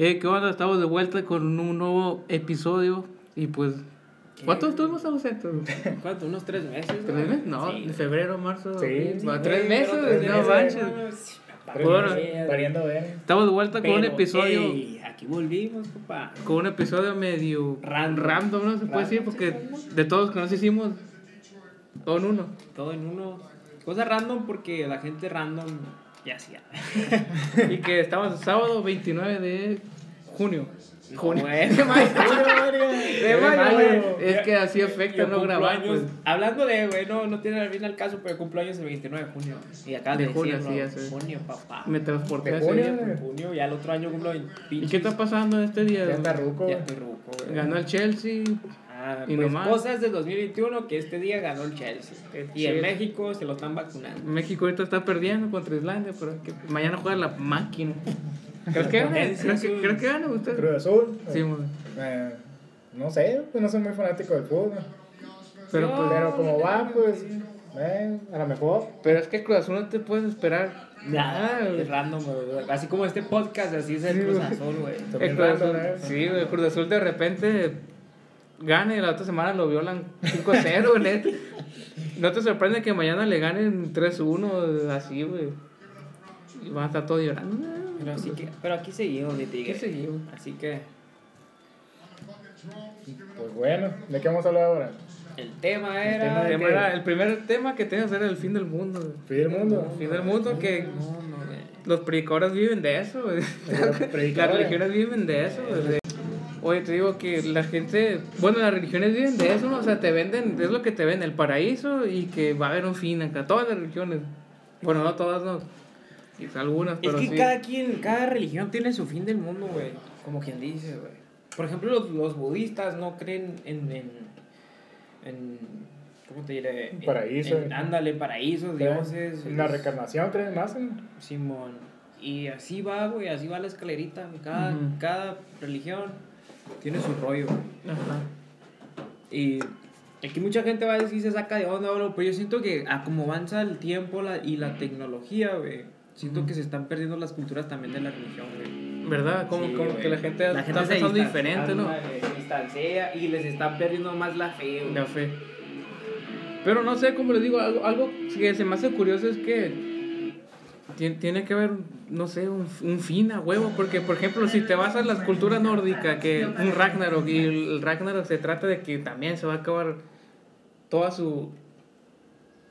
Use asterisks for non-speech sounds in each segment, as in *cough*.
Eh, ¿Qué onda? Estamos de vuelta con un nuevo episodio y pues... ¿Cuántos estuvimos ausentes? *laughs* ¿Cuánto? ¿Unos tres meses? ¿Tres meses? No, Sí. en febrero, marzo. Sí, sí, tres Pero meses, tres no meses, manches. Bueno, meses, Variando ver. Estamos de vuelta con un Pero, episodio... ey, aquí volvimos, papá. Con un episodio medio Random. random, ¿no? Se puede decir, Random, porque sí, random. de todos que nos hicimos, todo en uno. Todo en uno. Cosa random porque la gente random ya hacía. *laughs* Y que estamos sábado 29 de junio. Junio. *laughs* De mayo. De *laughs* De mayo. Es que así afecta no grabar. Pues. Hablando de, güey, no, no tiene bien al caso, pero cumplo años el 29 de junio. Y acá De de junio, decirlo, sí, ya. Junio, papá. Me transporté De junio. En junio, ya el otro año cumplo 20. ¿Y qué está pasando este día? Ya está ruco. Ya estoy ruco, güey. Ganó el Chelsea. Ah, Y pues nomás. cosas del 2021 que este día ganó el Chelsea. El y en. México se lo están vacunando. México ahorita está perdiendo contra Islandia, pero que mañana juega la máquina. ¿Crees que gane? Sí, ¿Crees que, ¿crees que usted? Cruz Azul. Sí. Eh, no sé, pues no soy muy fanático del fútbol. pero, pues, Pero como va, pues. Eh, a lo mejor. pero es que Cruz Azul no te puedes esperar Nada, es random, güey. Así como este podcast, así es el Sí, Cruz. Azul, güey. El Cruz Azul, sí, güey, el Cruz Azul de repente gana y la otra semana lo violan 5-0, güey. *laughs* No te sorprende que mañana le ganen 3-1, así, güey. Y van a estar todos llorando. Pero, así que, pero aquí seguimos, mi tigre. ¿Qué seguimos? Así que Pues bueno, ¿de qué vamos a hablar ahora? el tema era. El, tema era- el primer tema que tenías era el fin del mundo. güey. Fin del mundo. El fin del mundo que No, no, güey. los predicadores viven de eso, güey. Los *laughs* Las predicadores. religiones viven de eso, güey. Oye, te digo que la gente, bueno, las religiones viven de eso, ¿no? O sea, te venden, es lo que te venden, el paraíso y que va a haber un fin acá. Todas las religiones, bueno, no todas, no. Algunas, Es pero que sí. cada quien, cada religión tiene su fin del mundo, güey. Como quien dice, güey. Por ejemplo, los, los budistas no creen en, en, en ¿cómo te diré? En- Paraíso. en- ándale, paraísos, dioses. En la reencarnación, ¿creen más? en- Simón. Y así va, güey, así va la escalerita. Cada, cada religión tiene su rollo. Ajá. Y aquí mucha gente va a decir se saca de onda, bro, pero yo siento que a como avanza el tiempo la, y la tecnología, güey, siento que se están perdiendo las culturas también de la religión, güey. ¿Verdad? Como, Sí, como que la gente, La está se pensando diferente, ¿no? Se distancia y les están perdiendo más la fe, güey. La fe. Pero no sé, como les digo, algo, algo que se me hace curioso es que tiene, que haber, no sé, un, un fin a huevo. Porque, por ejemplo, si te vas a las culturas nórdicas, que un Ragnarok, y el Ragnarok se trata de que también se va a acabar toda su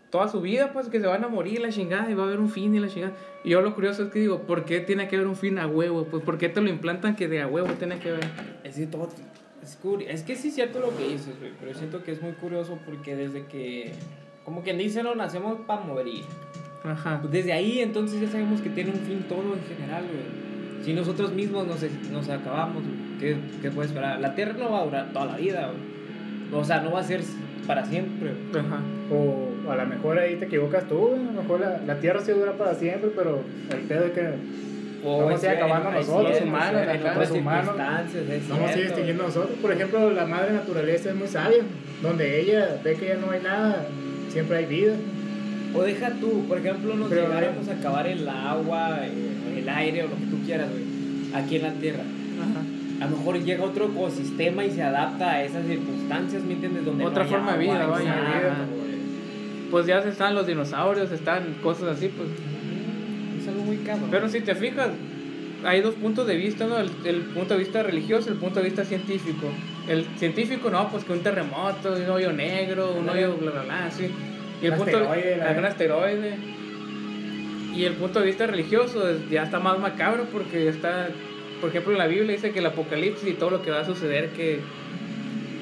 toda su vida, pues que se van a morir la chingada y va a haber un fin y la chingada. Y yo lo curioso es que digo, ¿por qué tiene que haber un fin a huevo? Pues ¿por qué te lo implantan que de a huevo tiene que haber? Es que todo. Es, es que sí es cierto lo que dices, güey, pero siento que es muy curioso porque desde que. Como quien dice, no nacemos para morir. Ajá. Pues desde ahí entonces ya sabemos que tiene un fin todo en general, güey. Si nosotros mismos nos, nos acabamos, güey, ¿qué, ¿qué puede esperar? La Tierra no va a durar toda la vida, güey. O sea, no va a ser para siempre. güey. Ajá. O a lo mejor ahí te equivocas tú, güey. A lo mejor la, la tierra sí dura para siempre, pero el pedo es que O Vamos a acabando nosotros, humanos, en otras humanos. vamos a extinguiendo nosotros. Por ejemplo, la madre naturaleza es muy sabia. Donde ella ve que ya no hay nada, siempre hay vida. O deja tú, por ejemplo, nos Pero- llegaremos a acabar el agua, eh, el aire o lo que tú quieras, güey, aquí en la Tierra. Ajá. A lo mejor llega otro ecosistema y se adapta a esas circunstancias, ¿me entiendes? Donde Otra no forma de vida, agua, vaya, exacto, vida. güey. Pues ya están los dinosaurios, están cosas así, pues. Es algo muy cabrón. Pero si te fijas, hay dos puntos de vista, ¿no? El, el punto de vista religioso y el punto de vista científico. El científico, no, pues que un terremoto, un hoyo negro, un hoyo bla, bla, bla, así. Y el Un punto asteroide, algún asteroide. Y el punto de vista religioso es- ya está más macabro porque está, por ejemplo, en la Biblia dice que el apocalipsis y todo lo que va a suceder, que,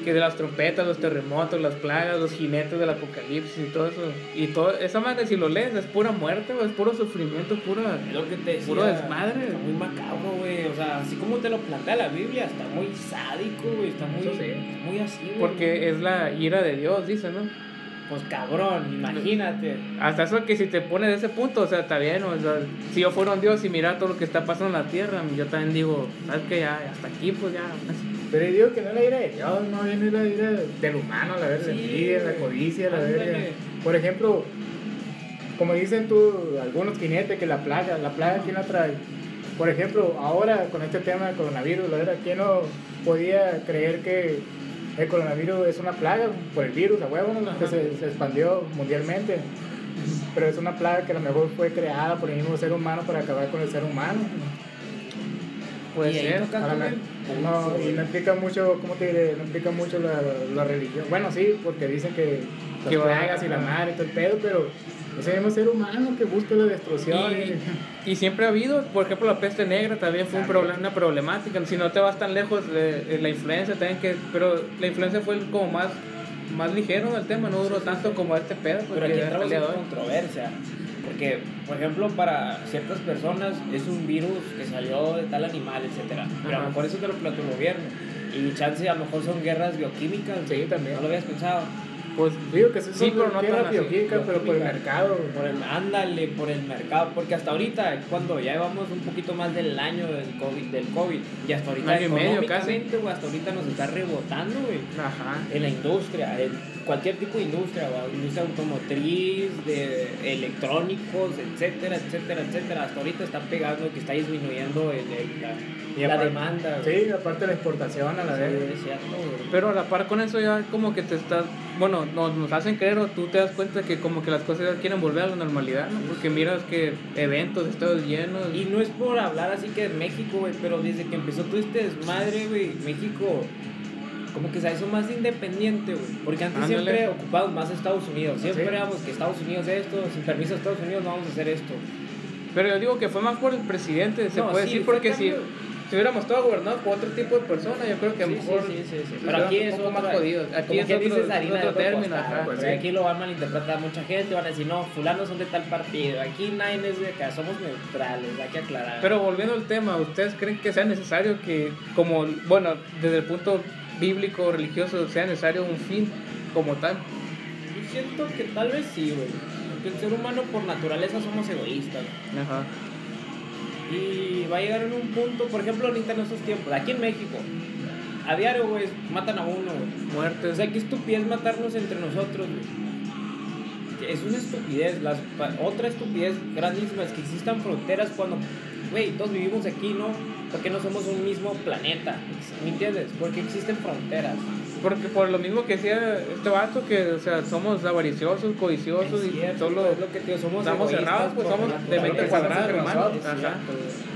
que de las trompetas, los terremotos, las plagas, los jinetes del apocalipsis y todo eso. Y todo, esa madre, si lo lees, es pura muerte, güey, es puro sufrimiento, pura... Es lo que te decía, Puro desmadre. Está muy macabro, güey. O sea, así como te lo plantea la Biblia, está muy sádico, güey. Está muy, sí. muy así, güey. Porque es la ira de Dios, dice, ¿no? Pues cabrón, imagínate. Hasta eso que si te pones de ese punto, o sea, está bien, o sea, si yo fuera un Dios y mira todo lo que está pasando en la tierra, yo también digo, ¿sabes qué? Ya, hasta aquí, pues ya. Pero yo digo que no es la ira de Dios, no viene la ira del humano, la verga, la Sí, envidia, la codicia, la verga. Por ejemplo, como dicen tú, algunos jinetes que la plaga, la plaga, ¿quién la trae? por ejemplo, ahora con este tema del coronavirus, la verdad, ¿quién no podía creer que el coronavirus es una plaga por el virus, a huevo, ¿no? que se, se expandió mundialmente? Pero es una plaga que a lo mejor fue creada por el mismo ser humano para acabar con el ser humano. Puede Y ser. no, y no implica mucho, ¿cómo te diré? No implica mucho la, la religión. Bueno, sí, porque dicen que las Que va- plagas y la madre y todo el pedo, pero ese mismo ser humano que busca la destrucción. Y, y siempre ha habido, por ejemplo, la peste negra también fue un problema, una problemática. Si no te vas tan lejos, de, la influencia también que. Pero la influencia fue el como más, más ligero del tema, no duró tanto como este pedo. Pero porque aquí el entramos en controversia. Porque, por ejemplo, para ciertas personas es un virus que salió de tal animal, etcétera. Pero a lo mejor eso te lo plantea el gobierno. Y chance a lo mejor son guerras bioquímicas. Sí, también. No lo habías pensado. Pues Digo que sí, Sí, pero no tierra bioquímica, pero por el mercado. Por el, ándale, por el mercado. Porque hasta ahorita, cuando ya llevamos un poquito más del año del COVID, del COVID y hasta ahorita medio casi. económicamente, güey, hasta ahorita nos está rebotando, güey. Ajá. en la industria, en cualquier tipo de industria, güey, industria automotriz, de electrónicos, etcétera, etcétera, etcétera. Hasta ahorita está pegando que está disminuyendo el- el- la, Y la aparte- demanda. Sí, aparte de la exportación a la Sí, vez. es cierto, güey. Pero a la par con eso ya como que te estás, bueno, nos, nos hacen creer o tú te das cuenta que como que las cosas ya quieren volver a la normalidad, ¿no? Porque miras que eventos, estados llenos. Y no es por hablar así que de México, güey, pero desde que empezó todo este desmadre, güey, México como que se hizo más independiente, güey. Porque antes Ándale. siempre ocupábamos más Estados Unidos. Siempre éramos que Estados Unidos esto, sin permiso de Estados Unidos no vamos a hacer esto. Pero yo digo que fue más por el presidente, se No, puede sí, decir, porque si, si hubiéramos estado gobernados por otro tipo de personas, yo creo que a lo Sí, mejor... sí, sí, sí. Pero aquí es un poco más jodidos. Aquí es otro, dices harina otro término, ajá. pues, sí. Aquí lo van a malinterpretar mucha gente, van a decir, no, fulanos son de tal partido, aquí nadie es de acá, somos neutrales, hay que aclarar. Pero volviendo al tema, ¿ustedes creen que sea necesario que, como, bueno, desde el punto bíblico, religioso, sea necesario un fin como tal? Yo siento que tal vez sí, güey. Porque el ser humano por naturaleza somos egoístas. Ajá. Y va a llegar en un punto, por ejemplo, ahorita en estos tiempos, aquí en México, a diario, güey, matan a uno, güey. O Muertes. sea, qué estupidez matarnos entre nosotros, güey. Es una estupidez. Las, otra estupidez grandísima es que existan fronteras cuando, güey, todos vivimos aquí, ¿no? Porque no somos un mismo planeta. ¿Me entiendes? Porque existen fronteras. Porque por lo mismo que decía este vato, que, o sea, somos avariciosos, codiciosos Es y cierto, solo es lo que digo, somos estamos cerrados, pues somos de naturaleza. mente También cuadrada, pensamos en hermano. nosotros, Es Ajá. cierto, güey.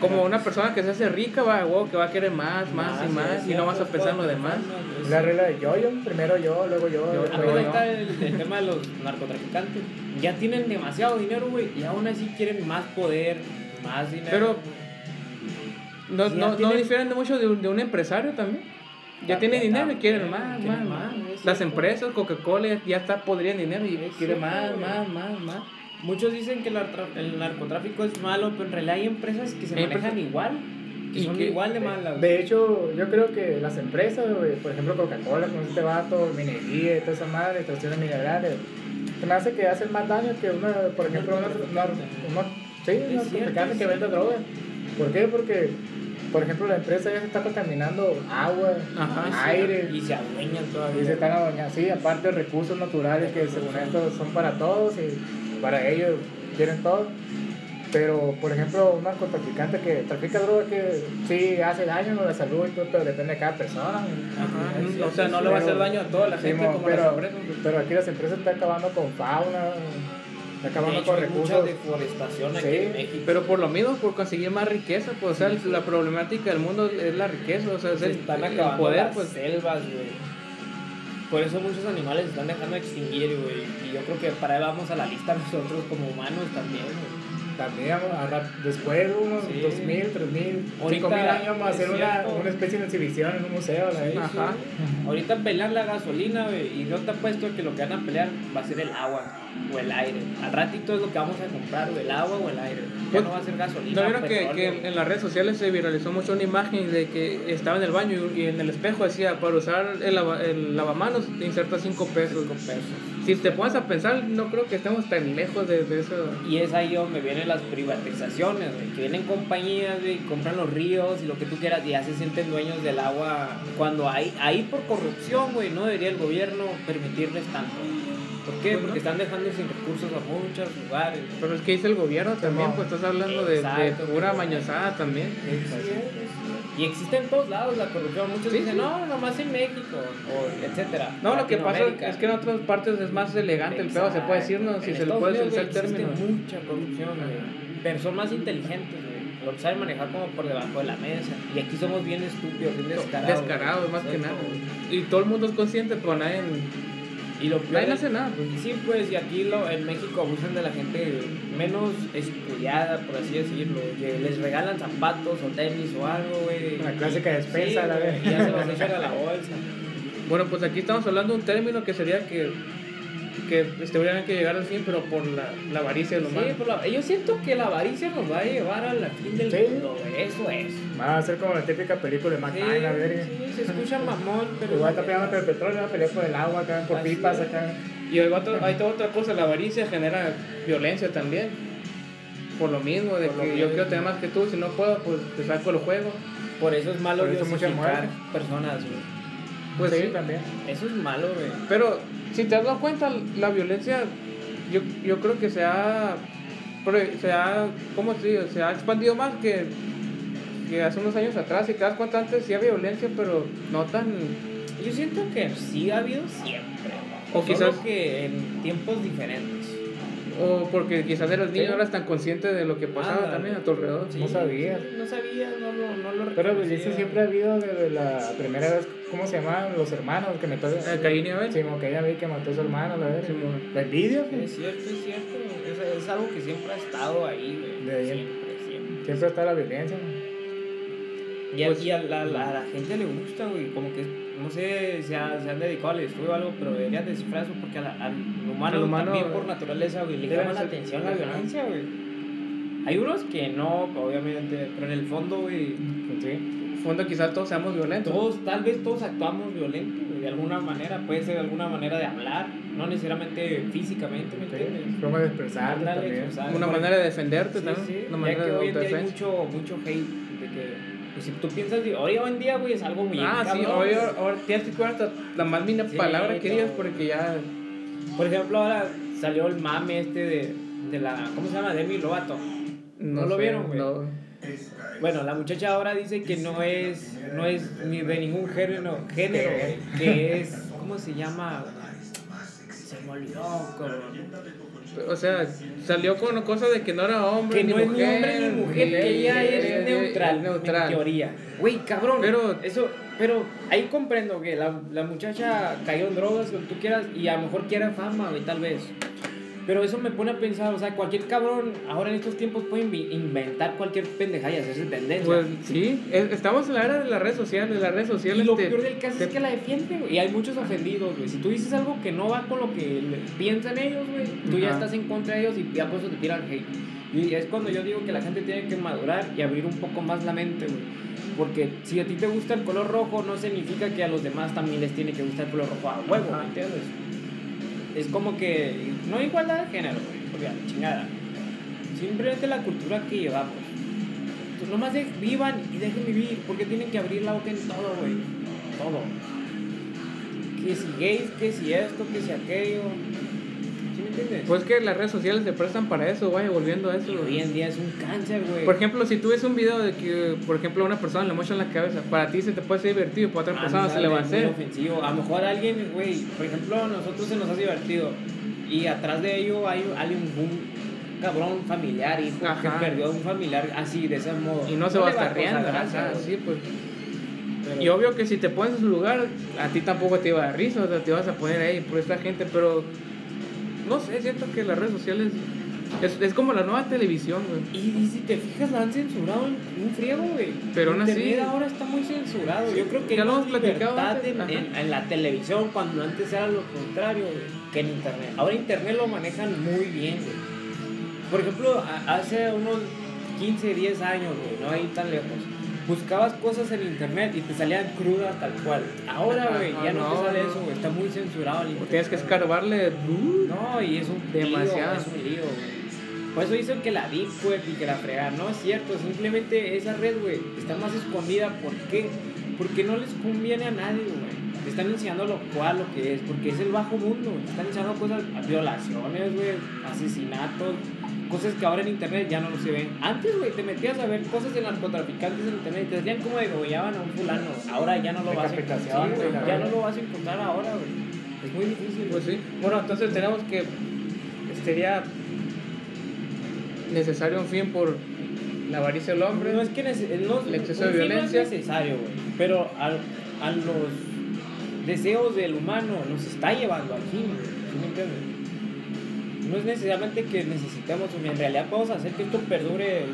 Como una persona que se hace rica, va, wow, que va a querer más, más, y es más, y cierto, no vas a pensar en lo demás. La regla de yo-yo, primero yo, luego yo. Yo, luego Ah, yo. ahorita el, el tema de los narcotraficantes. Ya tienen demasiado dinero, güey, y aún así quieren más poder, más dinero. Pero no, no, no difieren de mucho de un, de un empresario también. Ya tiene dinero y quieren más, más, más, Las empresas, Coca-Cola, ya está podrían dinero y más, más, más, más. Muchos dicen que el, narcotráfico es malo, pero en realidad hay empresas que se manejan empresas- igual, que son que- igual de malas. De hecho, yo creo que las empresas, por ejemplo Coca-Cola, con este vato, minería y toda esa madre, extracciones minerales, se me hace que hacen más daño que una, por ejemplo, una, una, una- sí, Es una cierto, que vende cierto. droga. ¿Por qué? Porque, por ejemplo, la empresa ya se está contaminando agua, Ajá, aire, Y se adueñan todavía. y se están adueñando, sí, aparte recursos naturales que según esto son para todos y para ellos quieren todo. Pero, por ejemplo, un narcotraficante que trafica droga que sí hace daño a la salud y todo, pero depende de cada persona. Ajá, Sí, o sea, no le va a hacer daño a toda la gente mo, como pero, las empresas. pero aquí las empresas están acabando con fauna, están De acabando hecho, con hay mucha recursos. deforestación aquí Sí, en México. Pero por lo mismo, por conseguir más riqueza, pues, o sea, la problemática del mundo es la riqueza, o sea, es se el, están el acabando poder, las pues. selvas, güey. Por eso muchos animales se están dejando de extinguir, güey. Y yo creo que para ahí vamos a la lista *laughs* nosotros como humanos también, güey. También vamos a dar- después de unos Sí. 2000, 3000, Ahorita 5000 años vamos a hacer una, una especie de exhibición en un museo. la. Ajá. Ahorita pelean la gasolina, güey. Y no te apuesto que lo que van a pelear va a ser el agua o el aire. Al ratito es lo que vamos a comprar, güey, el agua o el aire. Ya Pues, no va a ser gasolina. ¿No vieron que, que en las redes sociales se viralizó mucho una imagen de que estaba en el baño y, en el espejo decía, para usar el, lava- el lavamanos inserta 5 pesos. Cinco pesos. Si te pones a pensar, no creo que estemos tan lejos de, de eso. Y es ahí donde vienen las privatizaciones, güey. Que vienen compañías, güey, compran los ríos y lo que tú quieras y ya se sienten dueños del agua. Cuando hay, ahí por corrupción, güey, no debería el gobierno permitirles tanto. ¿Por qué? Porque están dejando sin recursos a muchos lugares. Pero es que dice el gobierno también, pues estás hablando de, de pura mañosada también. Y existe en todos lados la corrupción. Muchos Sí, dicen, sí. no, nomás en México, o etcétera. No, lo que pasa es que en otras partes es más elegante el pedo, se puede decir, ¿no? Si En se le puede utilizar el término. Existe mucha corrupción, güey. Pero son más inteligentes, güey. Lo saben manejar como por debajo de la mesa. Y aquí somos bien estúpidos, bien descarados. Descarados, más que nada. Y todo el mundo es consciente, pero nadie, Y lo peor nadie hace nada. Pues. Sí, pues, y aquí lo, en México abusan de la gente menos estudiada, por así decirlo. Que les regalan zapatos o tenis o algo, güey. La clásica despensa, Sí, la y Ya se los echan a la bolsa. Bueno, pues aquí estamos hablando de un término que sería que, que este, hubieran que llegar al fin, pero por la, la avaricia de lo Sí, malo. por la- yo siento que la avaricia nos va a llevar a la fin del Sí. mundo. Eso es. Va a ser como la típica película de Sí, McMahon, la verga. sí, se escucha mamón, *laughs* pero. Igual está peleando por el petróleo, va a pelear por el agua acá, por Así pipas acá. Y hay, otro- hay toda otra cosa, la avaricia genera violencia también. Por lo mismo, de Por que yo quiero tener más que tú, si no puedo, pues te saco el juego. Por eso es malo Por eso mucha personas, güey. Pues sí, sí, también. Eso es malo, güey. Pero si te has dado cuenta, la violencia, yo, yo creo que se ha, se ha, ¿cómo se dice? Se ha expandido más que, que hace unos años atrás. Y te das cuenta, antes sí había violencia, pero no tan... Yo siento que sí ha habido siempre. O Solo quizás- que en tiempos diferentes. O porque quizás eras niño Sí. no eras tan consciente de lo que pasaba Ah, también a tu alrededor. Sí, No sabía. No sabía, no, lo- no lo Pero pues eso siempre ha habido desde la primera vez, ¿cómo se llamaban los hermanos que mató? Eh, Caín y Abel. Sí, como que ella vi que mató a su hermano, la. Sí, mo- La envidia, Es pues. cierto, es cierto. Es, es algo que siempre ha estado ahí, güey. De ahí. Siempre, siempre. Siempre está la violencia. Y, a, Pues- y a, la, la- a la gente le gusta, güey. Como que, no sé si ha- se han dedicado al estudio o algo, pero deberían descifrar eso porque la- al humano, Al humano, también por naturaleza, güey, le llama la atención la violencia, güey. Hay unos que no, obviamente, pero en el fondo, güey, fondo quizás todos seamos violentos. todos, tal vez todos actuamos violento, güey, de alguna manera. Puede ser de alguna manera de hablar, no necesariamente físicamente, ¿me entiendes? sí. También. expresar. Una manera de defenderte Sí, también. sí. Una Ya manera que de hoy en día hay mucho, mucho hate de que, pues si tú piensas, de- hoy en día, güey, es algo muy Ah, sí, hoy ahora tienes que cuidar hasta la más mínima Sí, palabra que digas porque ya. Por ejemplo, ahora salió el mame este de, de la, ¿cómo se llama? Demi Lovato. ¿No lo sé, vieron, güey? no. Bueno, la muchacha ahora dice que no es, no es ni de ningún género, género que es, ¿cómo se llama? Se me olvidó, cabrón. O sea, salió con cosa de que no era hombre Que ni no es ni mujer. hombre ni mujer, que ella es neutral. en teoría. Güey, cabrón, Pero- eso, pero ahí comprendo que la, la muchacha cayó en drogas, lo que tú quieras, y a lo mejor quiera fama, güey, tal vez. Pero eso me pone a pensar, o sea, cualquier cabrón ahora en estos tiempos puede inventar cualquier pendejada y hacerse tendencia. Pues sí, es- estamos en la era de las redes sociales. Las redes y sociales. lo te- peor del caso te- es que la defienden, güey. Y hay muchos ofendidos, güey. Si tú dices algo que no va con lo que piensan ellos, güey, tú ya Ajá. estás en contra de ellos y ya por eso te tiran hate. Y es cuando yo digo que la gente tiene que madurar y abrir un poco más la mente, güey. Porque si a ti te gusta el color rojo, no significa que a los demás también les tiene que gustar el color rojo a huevo. ¿me entiendes? Es como que no igualdad de género, güey. Porque la chingada. Simplemente la cultura que llevamos. Pues nomás de- vivan y dejen vivir, porque tienen que abrir la boca en todo, güey. Todo. Que si gays, que si esto, que si aquello. ¿Sí me entiendes? Pues que las redes sociales se prestan para eso, vaya, volviendo a eso. Y hoy en día es un cáncer, güey. Por ejemplo, si tú ves un video de que, por ejemplo, a una persona le mocha en la cabeza, para ti se te puede ser divertido, para otra persona se le va a hacer. ofensivo. A lo mejor alguien, güey, por ejemplo, a nosotros se nos hace divertido. Y atrás de ello hay, hay un, cabrón familiar, hijo, que perdió a un familiar así, de ese modo. Y no se va a estar riendo, sí, pues. Pero- Y obvio que si te pones en su lugar, a ti tampoco te iba a dar risa, o sea, te vas a poner ahí por esta gente, pero no sé, siento que las redes sociales es, es como la nueva televisión, güey. Y, y si te fijas, la han censurado en un friego, güey. Pero aún así- ahora está muy censurado. Yo creo que Ya hay lo más hemos platicado libertad antes, en, ajá. en- en la televisión cuando antes era lo contrario, güey, que en internet. Ahora internet lo manejan muy bien, güey. Por ejemplo, a- hace unos 15, 10 años, güey, no hay tan lejos. Buscabas cosas en internet y te salían crudas tal cual. Ahora, güey, ya no, no, te sale eso, güey. Está muy censurado el internet. tienes que escarbarle. No, y es un Demasiado. lío, es un lío, güey. Por eso dicen que la Deep Web y que la fregar, no es cierto, simplemente esa red, güey, está más escondida, ¿por qué? Porque no les conviene a nadie, güey. Están enseñando lo cual, lo que es, porque es el bajo mundo, güey. Están enseñando cosas, violaciones, güey, asesinatos, cosas que ahora en internet ya no se ven. Antes, güey, te metías a ver cosas de narcotraficantes en internet y te decían cómo degollaban a un fulano. Ahora ya no lo vas a encontrar. Sí, güey, ya ¿no? no lo vas a encontrar ahora, güey. Es muy difícil. Pues sí. Bueno, entonces tenemos que. Sería necesario un fin por la avaricia del hombre. No es que no, El exceso de violencia. No es necesario, güey. Pero a, a los deseos del humano nos está llevando al fin, güey. ¿Sí me entiendes? No es necesariamente que necesitemos, en realidad podemos hacer que esto perdure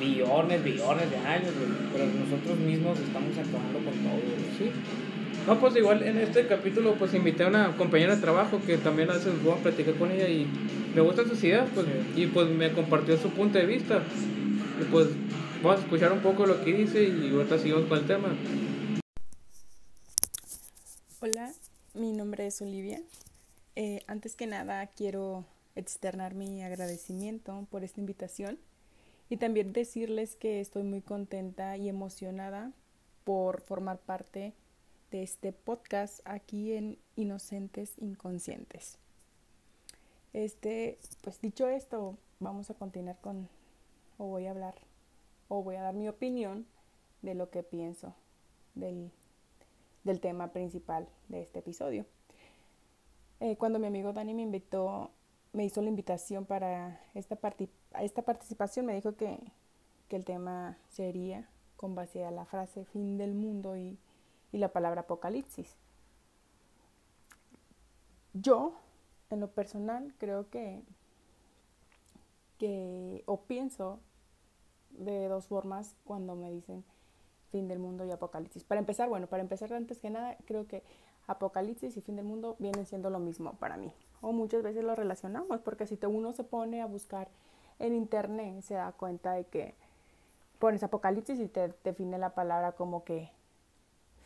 billones, billones de años. Pero nosotros mismos estamos acabando con todo. Sí. No, pues igual en este capítulo pues invité a una compañera de trabajo que también a veces voy a platicar con ella y me gustan sus ideas pues, y pues me compartió su punto de vista. Y pues vamos a escuchar un poco lo que dice y ahorita seguimos con el tema. Hola, mi nombre es Olivia. Eh, antes que nada quiero externar mi agradecimiento por esta invitación y también decirles que estoy muy contenta y emocionada por formar parte de este podcast aquí en Inocentes Inconscientes. Este, pues dicho esto, vamos a continuar con, o voy a hablar, o voy a dar mi opinión de lo que pienso del del tema principal de este episodio. Eh, cuando mi amigo Dani me invitó, me hizo la invitación para esta, esta participación, me dijo que, que el tema sería con base a la frase fin del mundo y, y la palabra apocalipsis. Yo, en lo personal, creo que, que o pienso de dos formas cuando me dicen fin del mundo y apocalipsis. Para empezar, bueno, para empezar antes que nada, creo que apocalipsis y fin del mundo vienen siendo lo mismo para mí. O muchas veces lo relacionamos, porque si uno se pone a buscar en internet, se da cuenta de que pones apocalipsis y te define la palabra como que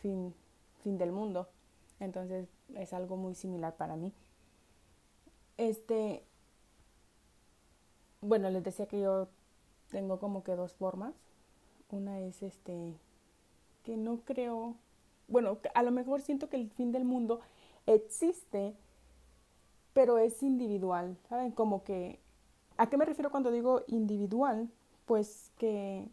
fin, fin del mundo. Entonces es algo muy similar para mí. Este, bueno, les decía que yo tengo como que dos formas. Una es este que no creo, bueno, a lo mejor siento que el fin del mundo existe, pero es individual, ¿saben? Como que, ¿a qué me refiero cuando digo individual? Pues que,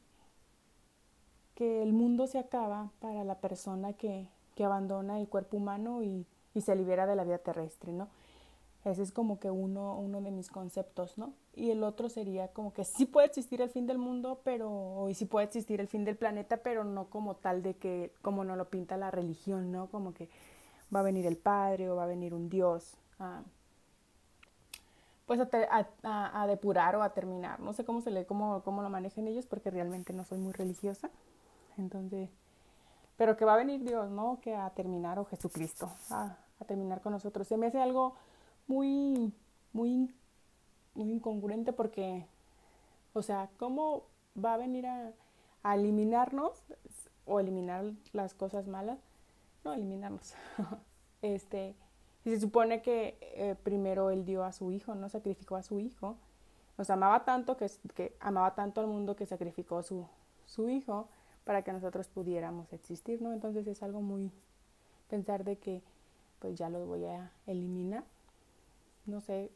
que el mundo se acaba para la persona que, que abandona el cuerpo humano y, y se libera de la vida terrestre, ¿no? Ese es como que uno, uno de mis conceptos, ¿no? Y el otro sería como que sí puede existir el fin del mundo, pero, y sí puede existir el fin del planeta, pero no como tal de que, como nos lo pinta la religión, ¿no? Como que va a venir el Padre o va a venir un Dios, a, pues a, te- a- depurar o a terminar. No sé cómo se lee, cómo, cómo lo manejan ellos, porque realmente no soy muy religiosa. Entonces, pero que va a venir Dios, ¿no? Que a terminar, o Jesucristo, a, a terminar con nosotros. Se me hace algo muy, muy, muy incongruente porque, o sea, ¿cómo va a venir a, a eliminarnos o eliminar las cosas malas? No, eliminarnos. *laughs* este, y se supone que eh, primero él dio a su hijo, ¿no? Sacrificó a su hijo. Nos amaba tanto que, que amaba tanto al mundo que sacrificó su, su hijo para que nosotros pudiéramos existir, ¿no? Entonces es algo muy pensar de que pues ya los voy a eliminar. No sé,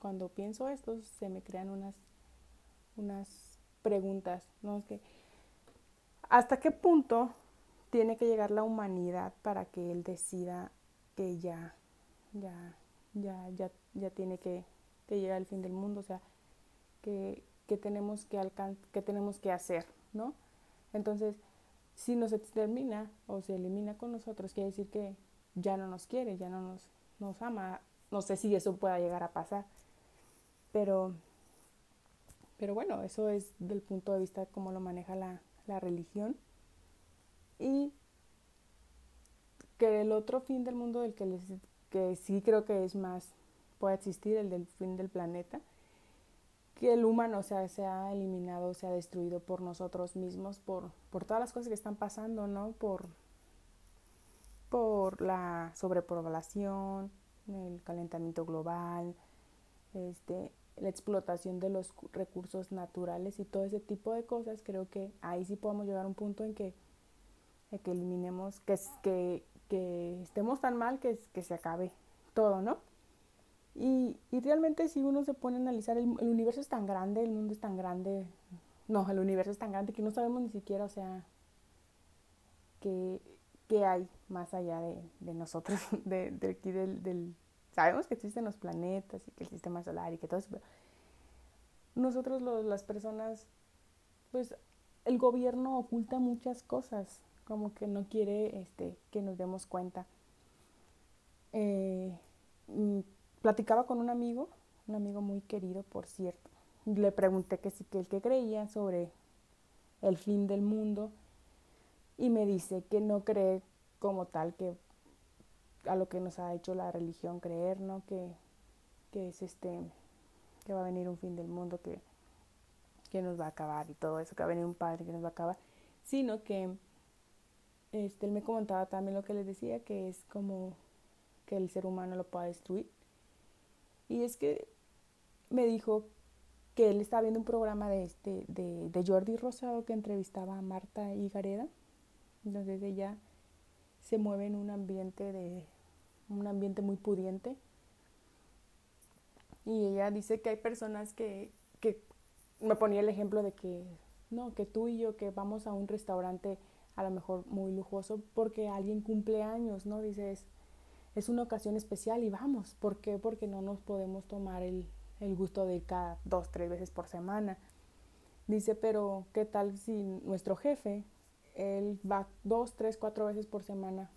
cuando pienso esto se me crean unas unas preguntas, ¿no? Que ¿hasta qué punto tiene que llegar la humanidad para que él decida que ya ya ya ya ya tiene que, que llegar el fin del mundo, o sea, que, tenemos que alcan tenemos que hacer, ¿no? Entonces, si nos extermina o se elimina con nosotros, quiere decir que ya no nos quiere, ya no nos, nos ama. No sé si eso pueda llegar a pasar. Pero, pero bueno, eso es del punto de vista como lo maneja la, la religión. Y que el otro fin del mundo del que, les, que sí creo que es más, puede existir, el del fin del planeta, que el humano sea, se ha eliminado, se destruido por nosotros mismos, por, por todas las cosas que están pasando, ¿no? Por, por la sobrepoblación, el calentamiento global, este, la explotación de los cu- recursos naturales y todo ese tipo de cosas, creo que ahí sí podemos llegar a un punto en que, en que eliminemos, que, que, que estemos tan mal que, que se acabe todo, ¿no? Y, y realmente si uno se pone a analizar, el, el universo es tan grande, el mundo es tan grande, no, el universo es tan grande que no sabemos ni siquiera, o sea, qué, qué hay más allá de, nosotros, *laughs* de, aquí del, Sabemos que existen los planetas y que el sistema solar y que todo eso, pero nosotros las personas, pues el gobierno oculta muchas cosas, como que no quiere este, que nos demos cuenta. Eh, mm, platicaba con un amigo, un amigo muy querido, por cierto. Le pregunté que sí, que que creía sobre el fin del mundo y me dice que no cree como tal que a lo que nos ha hecho la religión creer, ¿no? Que, que es este, que va a venir un fin del mundo, que, que nos va a acabar y todo eso, que va a venir un padre que nos va a acabar, sino que este, él me comentaba también lo que les decía, que es como que el ser humano lo pueda destruir. Y es que me dijo que él estaba viendo un programa de, este, de, de Jordi Rosado que entrevistaba a Marta Higareda. Entonces ella se mueve en un ambiente de un ambiente muy pudiente. Y ella dice que hay personas que, que me ponía el ejemplo de que no, que tú y yo que vamos a un restaurante a lo mejor muy lujoso porque alguien cumple años, ¿no? Dices, es una ocasión especial y vamos. ¿Por qué? Porque no nos podemos tomar el, el gusto de ir cada dos, tres veces por semana. Dice, pero ¿qué tal si nuestro jefe, él va dos, tres, cuatro veces por semana?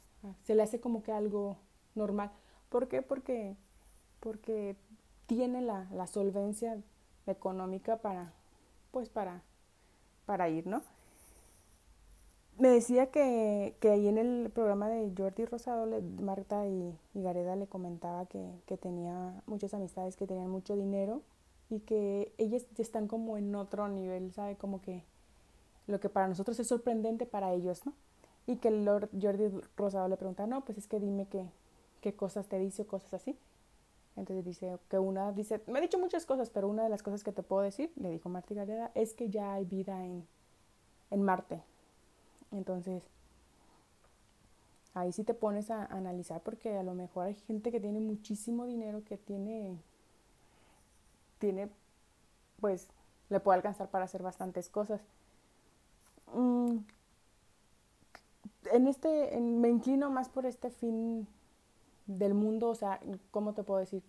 Se le hace como que algo normal. ¿Por qué? Porque, porque tiene la, la solvencia económica para, pues para, para ir, ¿no? Me decía que, que ahí en el programa de Jordi Rosado, Marta y, y, Gareda le comentaba que, que tenía muchas amistades que tenían mucho dinero y que ellas están como en otro nivel, ¿sabe? Como que lo que para nosotros es sorprendente para ellos, ¿no? Y que el Lord Jordi Rosado le pregunta, no, pues es que dime qué, qué cosas te dice o cosas así. Entonces dice que una, dice, me ha dicho muchas cosas, pero una de las cosas que te puedo decir, le dijo Marta Gareda, es que ya hay vida en, en Marte. Entonces, ahí sí te pones a, analizar porque a lo mejor hay gente que tiene muchísimo dinero, que tiene, tiene, pues, le puede alcanzar para hacer bastantes cosas. Mm, en este, me inclino más por este fin del mundo, o sea, ¿cómo te puedo decir?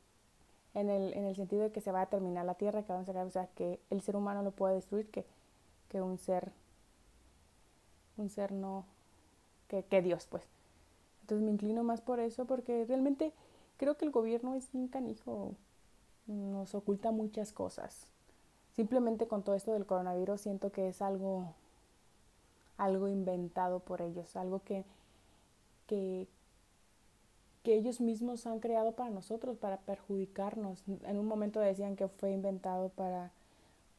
En el, en el sentido de que se va a terminar la Tierra, que va a o sea, que el ser humano lo puede destruir, que, que un ser un ser no que, que Dios, pues. Entonces me inclino más por eso porque realmente creo que el gobierno es un canijo, nos oculta muchas cosas. Simplemente con todo esto del coronavirus siento que es algo algo inventado por ellos, algo que, que, ellos mismos han creado para nosotros, para perjudicarnos. En un momento decían que fue inventado para,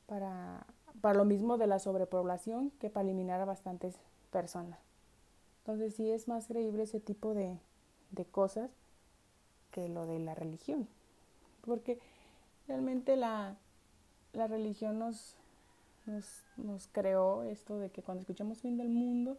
para para lo mismo de la sobrepoblación que para eliminar a bastantes personas. Entonces sí es más creíble ese tipo de, de cosas que lo de la religión. Porque realmente la, la religión nos, nos, nos, creó esto de que cuando escuchamos fin del mundo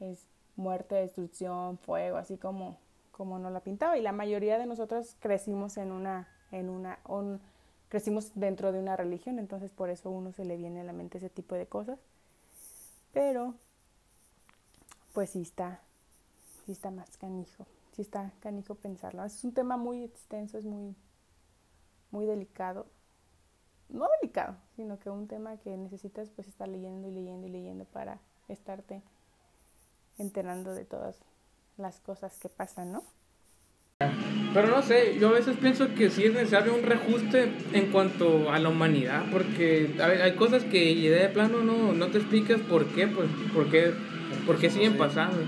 es muerte, destrucción, fuego, así como, como nos la pintaba. Y la mayoría de nosotros crecimos en una, en una, un, crecimos dentro de una religión, entonces por eso a uno se le viene a la mente ese tipo de cosas. Pero, pues sí está, sí está más canijo, sí está canijo pensarlo. Es un tema muy extenso, es muy, muy delicado. No delicado, sino que un tema que necesitas pues estar leyendo y leyendo y leyendo para estarte enterando de todas las cosas que pasan, ¿no? Pero no sé, yo a veces pienso que sí es necesario un reajuste en cuanto a la humanidad, porque hay cosas que de plano no, no te explicas por qué, pues, por qué, por qué siguen pasando.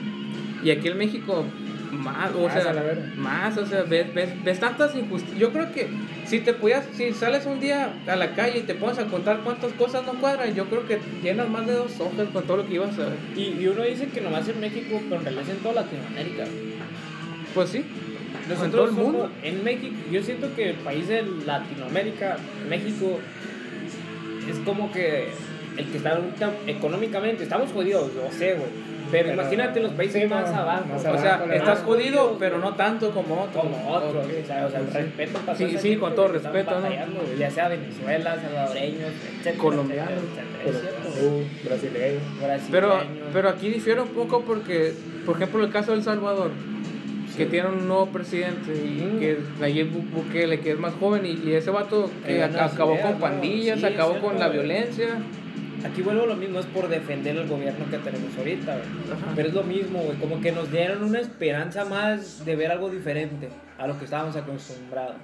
Y aquí en México, más, o sea, más, o sea, ves, ves, ves tantas injusticias. Yo creo que si te pudieras, si sales un día a la calle y te pones a contar cuántas cosas no cuadran, yo creo que llenas más de dos hojas con todo lo que ibas a ver. Y, y uno dice que nomás en México, pero en realidad en toda Latinoamérica. Pues sí. Nosotros en todo el mundo. en México, yo siento que el país de Latinoamérica, México, es como que el que está económicamente, estamos jodidos, lo sé, güey. Pero, imagínate los países sí, más abajo. más O sea, estás jodido, pero no tanto como otros. como otros, o sea, o sea, el respeto para Sí, sí, con todo respeto, ¿no? Ya sea Venezuela, salvadoreños, etcétera, Colombianos. etcétera. Uh, brasileño. Pero, Brasileños. pero aquí difiere un poco porque, por ejemplo, el caso de El Salvador, que tiene un nuevo presidente y que es Nayib Bu- Bukele, que es más joven, y, y ese vato que buenas acabó con ¿no? pandillas, acabó con la violencia. Aquí vuelvo a lo mismo, es por defender el gobierno que tenemos ahorita, güey. Pero es lo mismo, güey, como que nos dieron una esperanza más de ver algo diferente a lo que estábamos acostumbrados.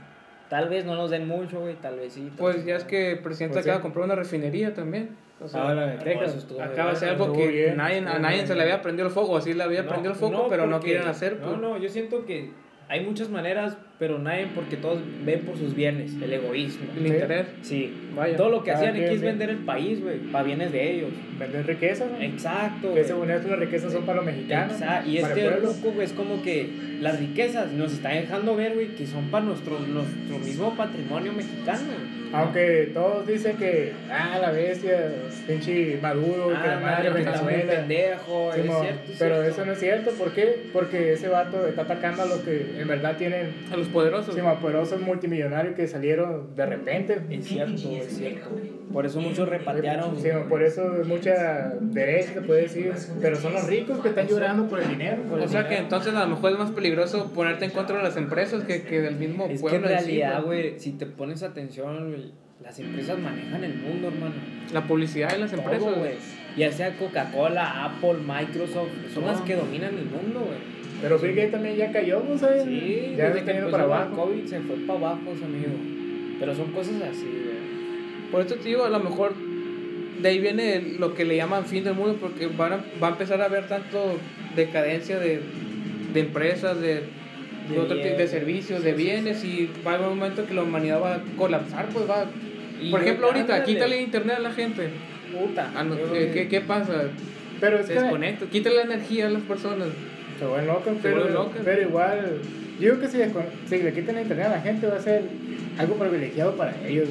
Tal vez no nos den mucho, güey, tal vez sí. tal Pues ya no. es que el presidente Pues acaba de comprar una refinería también. O sea, Ahora de No, Texas. acaba de ser algo que bien, nadie, a nadie bien. se le había prendido el fuego, o sí le había No, prendido el fuego, pero no porque- quieren hacer. No, pues. no, yo siento que hay muchas maneras, pero nadie porque todos ven por sus bienes, el egoísmo. El interés. Sí, Vaya. todo lo que hacían aquí es ve. vender el país, güey, para bienes de ellos. Vender riqueza, ¿no? Exacto. Que según esto las riquezas son para los mexicanos. Exacto, Y este grupo, güey, es como que las riquezas nos están dejando ver, güey, que son para nuestro, nuestro mismo patrimonio mexicano. Aunque todos dicen que, ah, la bestia, pinche Maduro, que la Ah, madre que está muy Venezuela. pendejo, es Simón, cierto, es pero cierto. eso no es cierto, ¿por qué? Porque ese vato está atacando a los que en verdad tienen A los poderosos. Simón, poderosos multimillonarios que salieron de repente. Es cierto, es cierto. Por eso muchos repatearon. Simón, por eso mucha derecha se puede decir, pero son los ricos que están llorando por el dinero. por el O sea que dinero. entonces a lo mejor es más peligroso ponerte en contra de las empresas que, que del mismo Es que en pueblo. en sí, realidad, güey. si te pones atención, las empresas manejan el mundo, hermano. La publicidad y las Todo, empresas. güey. Ya sea Coca-Cola, Apple, Microsoft, son las que dominan el mundo, güey. Pero Bill Gates también ya cayó, ¿no sabes? Sí, ya desde está que yendo empezó para el abajo. COVID se fue para abajo, amigo. Pero son cosas así, güey. Por eso te digo, a lo mejor de ahí viene lo que le llaman fin del mundo, porque van a- va a empezar a haber tanto decadencia de, de empresas, de, de, otro servicios, de bienes, y va a haber un momento que la humanidad va a colapsar, pues va... Y Por ejemplo, ahorita, ándale. quítale internet a la gente. Puta. Ah, no, ¿qué, pasa? Pero es Se que desconecta, quítale la energía a las personas. se vuelven locos, pero, pero igual, yo creo que si, si le quitan internet a la gente va a ser algo privilegiado para ellos.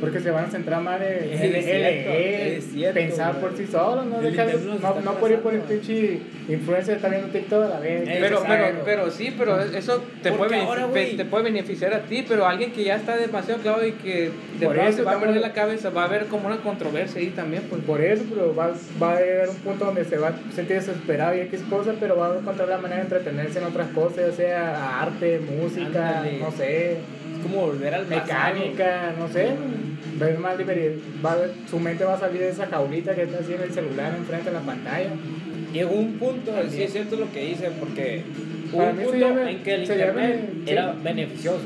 Porque se van a centrar más en, cierto, pensar por sí solos, no, dejar- no, no por ir por el pinche influencer está viendo TikTok a la vez. Eh, Pero, pero, pero sí, pero eso te puede, ahora, te puede beneficiar a ti, pero alguien que ya está demasiado claro y que de Por eso se va a perder la cabeza, va a haber como una controversia ahí también. Pues. Por eso, pero va, va a haber un punto donde se va a sentir desesperado y X cosas, pero va a encontrar la manera de entretenerse en otras cosas, ya sea arte, música, Ándale. no sé, como volver al pasado. mecánica, no sé. Ver más liber- va a ver- su mente va a salir de esa jaulita que está así en el celular enfrente de la pantalla. Llegó un punto, sí También. es cierto lo que dice, porque hubo Para un punto llama- en que el llama- internet sí. era beneficioso.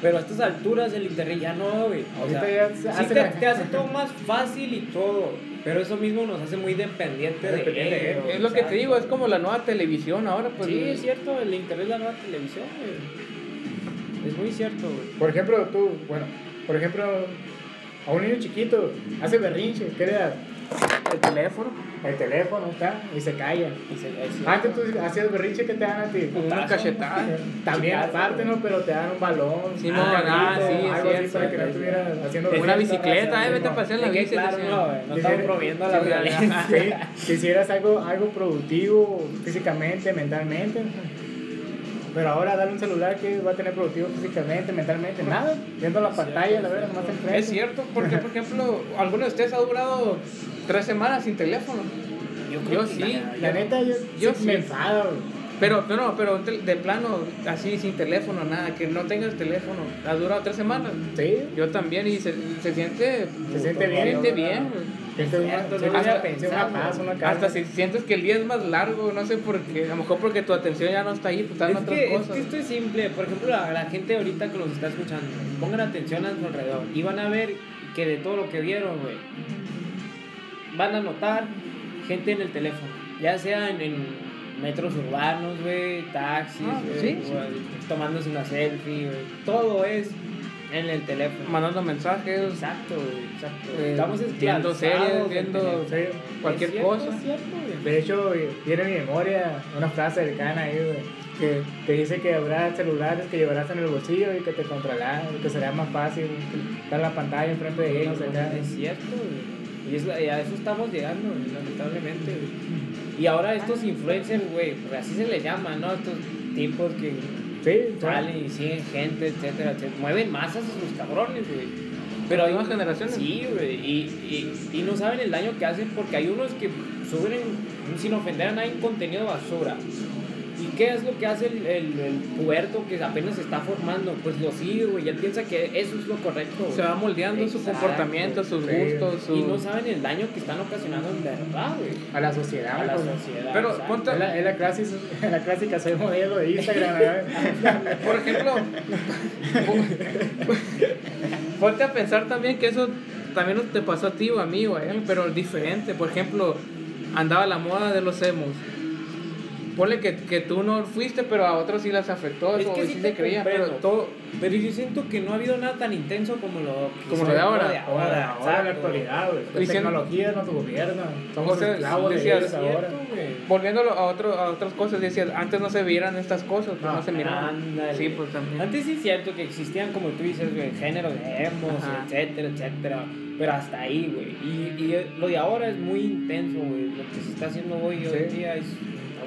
Pero a estas alturas el internet ya no, güey. O sea, ya se sí hace te, hace todo más fácil y todo. Pero eso mismo nos hace muy dependientes de Dependiente de ello. Es lo que te digo, es como la nueva televisión ahora, pues. Sí, es cierto, el internet es la nueva televisión, güey. Es muy cierto, güey. Por ejemplo, tú, bueno, por ejemplo, a un niño chiquito hace berrinche, ¿qué le das? El teléfono, El teléfono está y se calla. Y se-. Antes tú hacías berrinche que te dan a ti. una cachetada. *laughs* También Chicazo, aparte, ¿no? Pero te dan un balón. Sí, no, carrito, ah, sí, algo así cierto, para que no es estuvieras haciendo Una bicicleta, eh, vete a pasear en la bici. claro, no, estamos promoviendo la. Sí, si *laughs* hicieras algo, algo productivo físicamente, mentalmente. Pero ahora darle un celular que va a tener productivo físicamente, mentalmente, nada. Viendo la pantalla, la verdad, nomás enfrente. Es cierto, porque por ejemplo, alguno de ustedes ha durado tres semanas sin teléfono. Yo, sí, La neta, yo, Yo sí sí. me enfado. Pero, pero no, pero de plano, así sin teléfono, nada, que no tengas teléfono. Ha durado tres semanas. Sí, Yo también, y se, se siente. se siente bien. Se siente ¿no? bien. Hasta si sientes que el día es más largo, no sé por qué. A lo mejor porque tu atención ya no está ahí, pues están Es otras que, es cosas. que esto es simple. Por ejemplo, la, la gente ahorita que los está escuchando, pongan atención a su alrededor y van a ver que de todo lo que vieron, güey, van a notar gente en el teléfono, ya sea en, en metros urbanos, güey, taxis, Ah, güey, sí, güey, tomándose una selfie, güey, todo es en el teléfono. Mandando mensajes, Exacto, exacto. eh, Estamos viendo series, viendo. Sí. cualquier cierto, cosa. Cierto. De hecho, tiene en mi memoria una frase del Cana ahí, güey, que, que dice que habrá celulares que llevarás en el bolsillo y que te controlarán, que será más fácil estar la pantalla enfrente de ellos acá. Es cierto, güey. Y es, y a eso estamos llegando, güey, lamentablemente, güey. Y ahora estos influencers, güey, pues así se les llama, ¿no? Estos tipos que Sí, salen y siguen gente, etcétera, etcétera. Mueven masas esos cabrones, güey. Pero hay nuevas generaciones. Sí, güey. Y, y, y no saben el daño que hacen porque hay unos que suben, sin ofender a nadie, contenido basura. ¿Y qué es lo que hace el, el, el puberto que apenas se está formando? Pues lo sigue, güey. Y él piensa que eso es lo correcto. güey. Se va moldeando su comportamiento, sus Sí. gustos, su... Y no saben el daño que están ocasionando en verdad, güey. A la sociedad. A la sociedad. Pero ponte- Es la, es la clásica, es la clásica soy modelo de Instagram. *laughs* Por ejemplo, ponte a pensar también que eso también te pasó a ti o a mí o a él, pero diferente. Por ejemplo, andaba la moda de los emos. Ponle que, que tú no fuiste, pero a otros sí las afectó Es eso, que sí sí te se creían, pero todo... Pero yo siento que no ha habido nada tan intenso como lo, que Como lo de ahora. de Ahora, ahora en la actualidad, güey. La tecnología nos gobierna. Somos O sea, esclavos de decías, ellos ahora. Volviéndolo a, otro, a otras cosas, decías, antes no se vieran estas cosas, pues No, no se miraban. Ándale. Sí, pues también. Antes sí es cierto que existían, como tú dices, güey, géneros de emos, Ajá. etcétera, etcétera. Pero hasta ahí, güey. Y, y lo de ahora es muy intenso, güey. Lo que se está haciendo hoy, hoy en Sí. día es.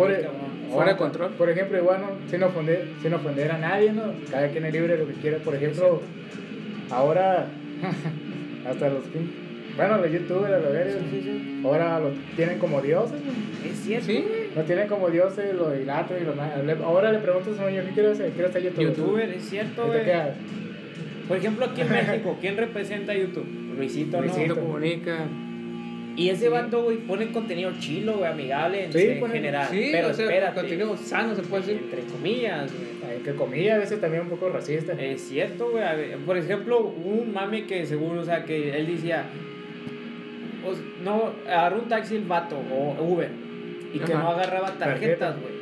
Por. Fuera de control. Por ejemplo, igual, ¿no? sin, ofender, sin ofender a nadie, ¿no? Cada quien es libre de lo que quiera. Por ejemplo, ahora, *laughs* hasta los. Bueno, los youtubers, los verga, Sí, sí, sí. ahora los tienen como dioses. Es cierto, Sí. Los tienen como dioses, los dilatos y los Ahora le preguntas a un niño, ¿qué quiero hacer? Quiero ser youtuber. Youtuber, es cierto, ¿Y te güey. Por ejemplo, aquí en *laughs* México, ¿quién representa a YouTube? Luisito, ¿no? Luisito. Comunica. Y ese vato, güey, pone contenido chilo, güey, amigable en, Sí, en pone- general. Sí, pero o sea, espérate. contenido sano se puede decir. Entre comillas, güey. Que comillas, a veces también un poco racista. Es cierto, güey. Por ejemplo, un mame que seguro, o sea, que él decía, o s- no, agarró un taxi el vato o Uber y que Ajá. no agarraba tarjetas, Tarjeta. güey.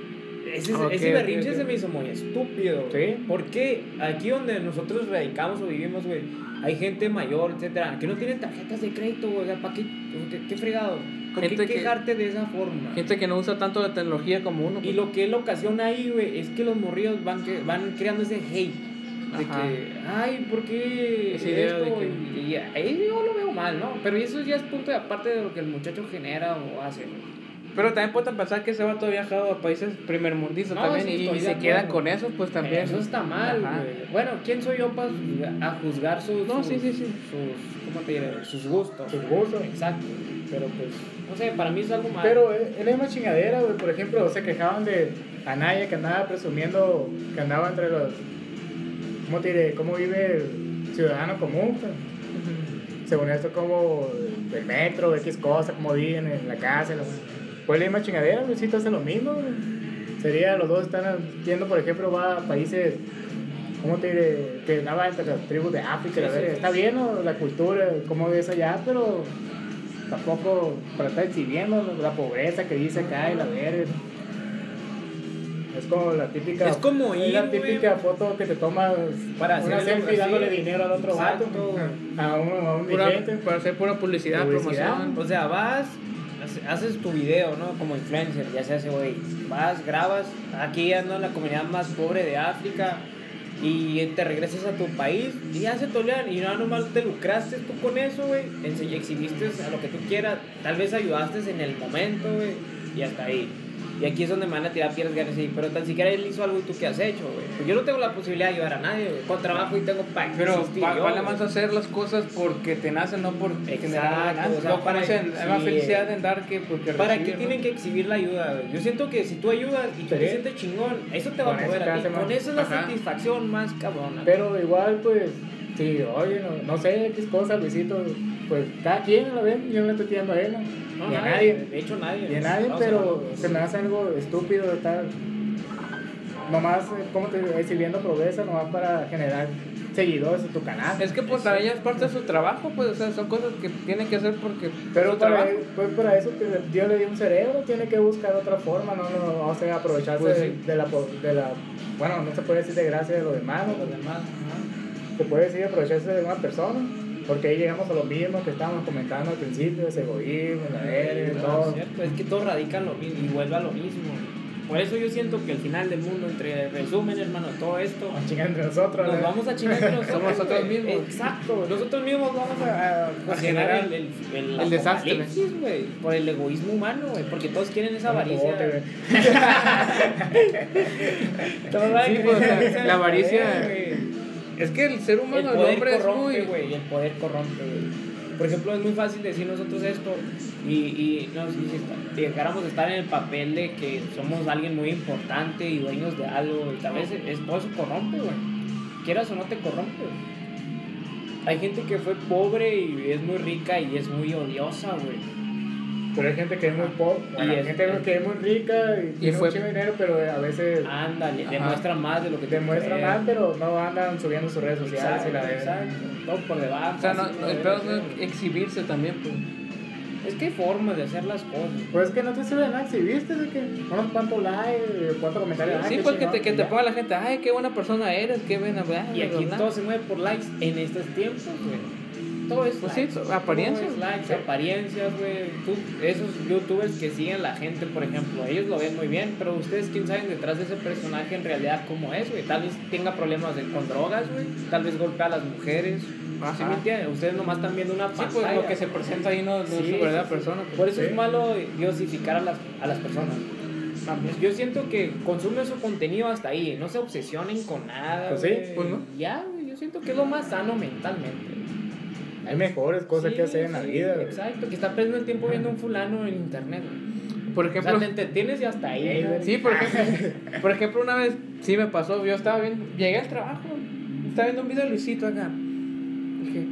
Ese, Ok, ese berrinche ok. se me hizo muy estúpido. Sí. Porque aquí donde nosotros radicamos o vivimos, güey, hay gente mayor, etcétera, que no tiene tarjetas de crédito, güey. o sea, ¿Para qué? ¿Qué, qué fregado? ¿Por qué que- quejarte de esa forma? Gente que no usa tanto la tecnología como uno. Y pues. lo que él ocasiona ahí, güey, es que los morrillos van, que, van creando ese hate. De Ajá. que, ay, ¿por qué Esa idea esto? de que- Y, y ahí yo lo veo mal, ¿no? Pero eso ya es punto de aparte de lo que el muchacho genera o hace. güey. Pero también pueden pensar que ese vato ha viajado a países primermundistas No, también sí, y, se quedan con eso, pues también. Eso está mal, güey. Bueno, ¿quién soy yo para a juzgar sus, No, sus, sí, sí, sí. sus, ¿cómo te diré? Sus gustos. Sus gustos. Exacto. Pero pues, no sé, para mí es algo mal. Pero es es la misma chingadera, güey. Por ejemplo, se quejaban de Anaya que andaba presumiendo que andaba entre los. ¿Cómo te diré? ¿Cómo vive el ciudadano común? pues? Según esto, como el metro, X cosas, cómo viven en la casa. La- Pues la misma chingadera, Luisito hace lo mismo. Sería, los dos están yendo, por ejemplo, va a países. ¿Cómo te diré? Que andaba entre las tribus de África, la Sí, sí, verga. sí. Está bien, ¿no? La cultura, cómo ves allá, pero tampoco para estar exhibiendo la pobreza que dice acá y la verga. Es como la típica. Es como es ir, la típica foto que te tomas Para una hacerlo selfie así. dándole dinero al otro vato. A un, a un Pura- para hacer pura publicidad, Publicidad. promoción. O sea, vas, haces tu video, ¿no? Como influencer, ya sea ese güey. Vas, grabas, aquí ando en la comunidad más pobre de África y te regresas a tu país y ya se tolean y nada nomás te lucraste tú con eso, güey. Exhibiste a lo que tú quieras, tal vez ayudaste en el momento, güey, y hasta ahí. Y aquí es donde me van a tirar piedras ganas y pero tan siquiera él hizo algo y tú qué has hecho, güey. Pues yo no tengo la posibilidad de ayudar a nadie, güey. Con trabajo y tengo para Pero va- yo, vale más hacer las cosas porque te nacen, no por generar Exacto, ganancias. o sea, No, para- más felicidad en dar que porque ¿Para qué tienen que exhibir la ayuda? güey? Yo siento que si tú ayudas y tú Sí. te sientes chingón, eso te va Con a mover a ti. Con eso es la Ajá. satisfacción más cabrona. Pero igual, pues, sí, oye, no, no sé, X cosas, Luisito. Pues cada quien lo ven, yo no le estoy tirando a él, ¿no? a nadie, nadie. De hecho, nadie. Y a nadie, No, pero se me hace algo estúpido estar nomás, eh, como te digo, exhibiendo pobreza, nomás para generar seguidores en tu canal. Es que pues también ya es parte de su trabajo, pues, o sea, son cosas que tienen que hacer porque Pero su para, trabajo. pues para eso que Dios le dio un cerebro, tiene que buscar otra forma, no, no, o sea, aprovecharse Pues de, sí. de la, de la, bueno, no se puede decir de gracia de los demás. Los demás. Se puede decir aprovecharse de una persona, porque ahí llegamos a lo mismo que estábamos comentando al principio, ese egoísmo, la verga, No, todo. es cierto, es que todo radica en lo mismo y vuelve a lo mismo. Por eso yo siento que al final del mundo, entre resumen, hermano, todo esto, A chingar entre nosotros. nos ¿no? vamos a chingar entre *laughs* nosotros. Somos nosotros mismos. Exacto, nosotros mismos vamos a, a ocasionar generar el, el, el, el desastre. güey, por el egoísmo humano, güey, porque todos quieren esa avaricia. Bote. *laughs* Todos a Sí, pues, esa la avaricia-. Es que el ser El humano, el, poder hombre es corrompe, muy. güey, el poder corrompe, güey. Por ejemplo, es muy fácil decir nosotros esto y, y no, si, si dejáramos de estar en el papel de que somos alguien muy importante y dueños de algo, y tal vez es, todo eso corrompe, güey. Quieras o no te corrompe, güey. Hay gente que fue pobre y es muy rica y es muy odiosa, güey. Pero hay gente que es muy pobre. Bueno, Y hay es- gente que es muy rica y, tiene fue- mucho dinero, pero a veces Ándale, Ajá. demuestra más de lo que te demuestra cree. más, pero no andan subiendo sus redes sociales Exacto, y la verga. exacto. Todo por debajo. O sea, no, el peor es exhibirse también, pues. Es que hay formas de hacer las cosas. Pues es que no te sirve de nada exhibiste, de que unos cuantos likes, cuántos comentarios. Sí, qué porque te, que te ponga la gente, ay, qué buena persona eres, qué buena. Y aquí bla". todo se mueve por likes en estos tiempos, güey. Todo es Pues sí, likes, todo apariencias. es likes, apariencias, güey. Esos youtubers que siguen la gente, por ejemplo, ellos lo ven muy bien, pero ustedes quién saben detrás de ese personaje en realidad cómo es, güey. Tal vez tenga problemas de- con drogas, güey. Tal vez golpea a las mujeres. ¿Sí me entienden? Ustedes nomás están viendo una Sí, pantalla. pues lo que se presenta ahí no, no Sí, es su sí, verdadera sí. persona. Por eso Sí. es malo diosificar a las, a las personas. Yo siento que consumen su contenido hasta ahí, no se obsesionen con nada. Pues sí, pues no. Ya, yo siento que es lo más sano mentalmente. Hay mejores cosas Sí, que hacer en la sí, vida. Exacto, que está perdiendo el tiempo viendo un fulano en internet. Por O sea, ejemplo, te entretienes y hasta ahí. Sí, por ejemplo, *laughs* por ejemplo, una vez sí me pasó, yo estaba viendo, llegué al trabajo, estaba viendo un video de Luisito acá. Dije,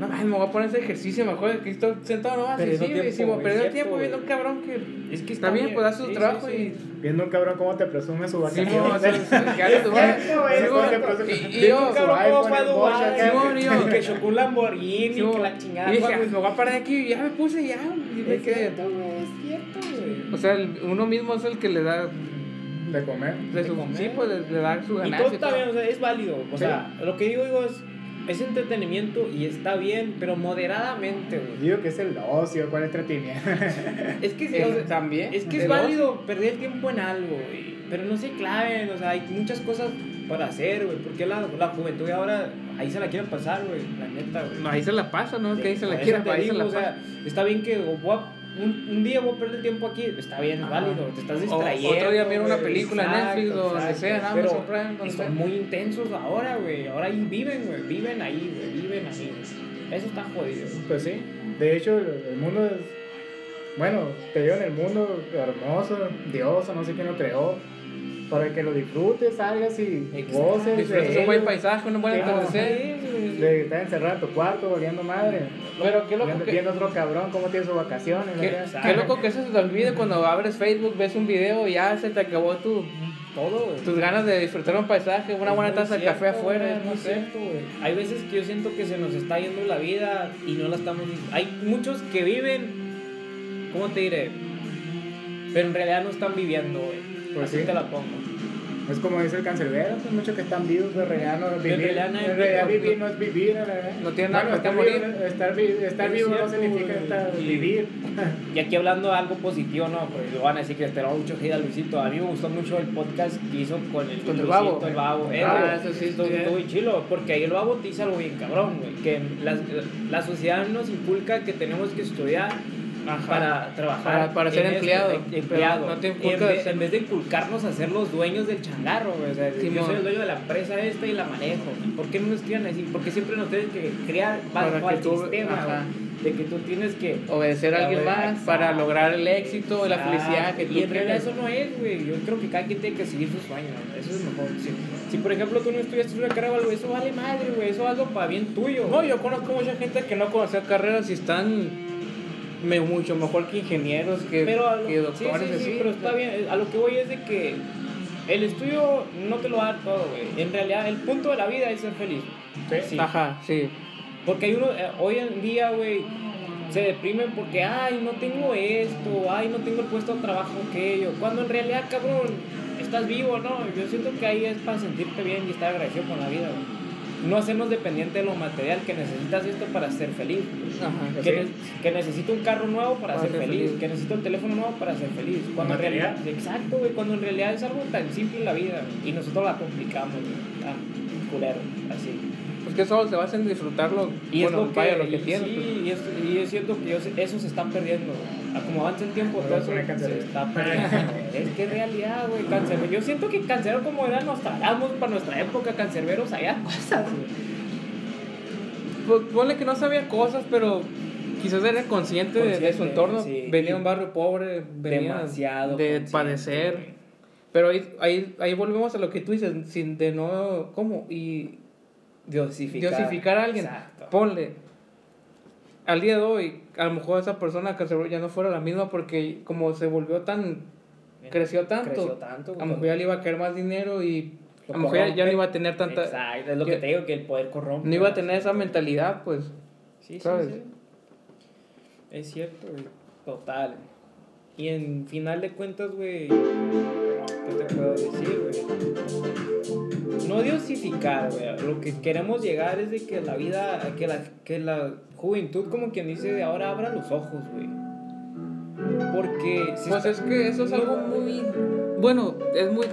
no mames, me voy a poner ese ejercicio mejor que estoy sentado nomás. Y sí, tiempo, sí, perdiendo cierto, tiempo viendo un cabrón que Es que está bien, pues hace su trabajo sí. Viendo un cabrón cómo te presume su y. Sí, que hace te presume. y- y un Cabrón, su ¿cómo fue a yo- Que chocó un Lamborghini, que la chingada. Y dije, ah, me voy a parar aquí y ya me puse ya. Y me quedé. es cierto, güey. O sea, el- uno mismo es el que le da. De comer. de De su- comer. sí, pues le, le da su Y ganancia. todo y está todo. bien, o sea, es válido. O Sí. sea, lo que digo, digo es, es entretenimiento y está bien, pero moderadamente, güey. Digo que es el ocio, cuál entretenimiento. *laughs* Es que, Eh, o sea, también. es, que es el válido perder el tiempo en algo, güey. Pero no se claven, o sea, hay muchas cosas para hacer, güey. Porque la, la juventud de ahora, ahí se la quieren pasar, güey. La neta, güey. ocio. No, ahí se la pasa, ¿no? Que ahí se la digo, la o sea, está bien que voy a- un, un día voy a perder tiempo aquí, está bien, Ajá. válido, te estás O- distrayendo. otro día miro una película en exacto, Netflix o donde sea, en Pero Amazon Prime, donde sea. Son muy intensos ahora, güey. Ahora ahí viven, güey. Viven ahí, güey. Viven güey. Eso está jodido. Pues sí. De hecho, el, el mundo es. Bueno, te digo en el mundo hermoso, Dios, o no sé quién lo creó. Para que lo disfrutes, salgas y goces. de Disfrutas un buen paisaje, un buen Sí, atardecer. De estar encerrado en tu cuarto, valiendo madre. Pero qué loco viendo, que- viendo otro cabrón, cómo tiene sus vacaciones. Qué, loco que eso se te olvide cuando abres Facebook, ves un video y ya se te acabó tu, Todo, güey. tus ganas de disfrutar un paisaje, una Es buena taza de café afuera, güey, no muy cierto, güey. Hay veces que yo siento que se nos está yendo la vida y no la estamos. Hay muchos que viven, ¿cómo te diré? Pero en realidad no están viviendo, güey. Pues Así sí. te la pongo. Es como dice el cancerbero, hay muchos que están vivos, pero en realidad no es vivir. no en realidad vivir, no es vivir, en realidad. No tiene nada Bueno, qué estar morir. vivo- Estar, vi- estar Es vivo no cierto, significa güey. estar, Y- vivir. Y aquí hablando de algo positivo, no, porque lo van a decir que te lo mucho a Luisito. A mí me gustó mucho el podcast que hizo con el, Con el Luisito, Babo. El babo, eh, Ah, güey. eso sí, estuvo, sí, estuvo eh. muy chilo, porque ahí el babo te dice algo bien cabrón, güey. Que la, la sociedad nos inculca que tenemos que estudiar Ajá. para trabajar. Para- para ser empleado, esto, empleado. pero no te en, vez, ser- en vez de inculcarnos a ser los dueños del changarro, güey. O sea, yo Simón. soy el dueño de la empresa esta y la manejo. ¿Por qué no nos crían así? Porque siempre nos tienen que crear bajo el tú- sistema, ajá. De que tú tienes que Obedecer a alguien más Exacto. para lograr el éxito la felicidad que tú Y en realidad quieres. eso no es, güey. Yo creo que cada quien tiene que seguir sus sueños. Eso es mejor. Si, si por ejemplo, tú no estudiaste una carrera o algo, eso vale madre, güey. Eso es algo para bien tuyo. No, yo conozco mucha gente que no conocía carreras y están me- mucho mejor que ingenieros, que, pero a lo, que sí, doctores, sí, pero está bien. A lo que voy es de que el estudio no te lo va a dar todo, güey. En realidad, el punto de la vida es ser feliz. Sí. Ajá, sí. Porque hay uno, eh, hoy en día, güey, se deprimen porque, ay, no tengo esto, ay, no tengo el puesto de trabajo aquello. Cuando en realidad, cabrón, estás vivo, ¿no? Yo siento que ahí es para sentirte bien y estar agradecido con la vida, güey. No hacernos dependiente de lo material, que necesitas esto para ser feliz. Ajá. Que, Sí. ne- que necesito un carro nuevo para, Para ser, ser feliz, feliz. que necesito un teléfono nuevo para ser feliz. Cuando en realidad, exacto, güey, cuando en realidad es algo tan simple en la vida y nosotros la complicamos, güey, tan culero, así. Que solo se basa en disfrutarlo. Y bueno, es lo que, vaya, lo que y- sí, pues. y, es, y es cierto que ellos- eso se está perdiendo. Como avanza el tiempo, todo eso se está perdiendo. *laughs* es que realidad, güey, cancerbero. Yo siento que cancerbero como era Nostradamus para nuestra época, cancerbero sabía cosas, güey. Pues, ponle que no sabía cosas, pero quizás era consciente, de- de, su Consciente, entorno. sí. Venía de un barrio pobre, venía Demasiado de consciente, padecer. Pero ahí, ahí, ahí volvemos a lo que tú dices, sin de no. ¿Cómo? Y Diosificar. diosificar a alguien. Exacto. Ponle. Al día de hoy, a lo mejor esa persona que se ya no fuera la misma porque como se volvió tan. creció tanto. Creció tanto, a lo mejor ya le iba a caer más dinero y. A lo mejor ya- no iba a tener tanta. Exacto, es lo que- que te digo, que el poder corrompe. No iba a tener esa mentalidad, pues. Sí, sí, ¿sabes? sí. Es cierto, güey. Total. Y en final de cuentas, güey. ¿Qué te puedo decir, güey? No diosificar, güey. Lo que queremos llegar es de que la vida, que la, que la juventud, como quien dice, de ahora abra los ojos, güey. Porque Pues es que eso es algo muy. Bueno, es muy,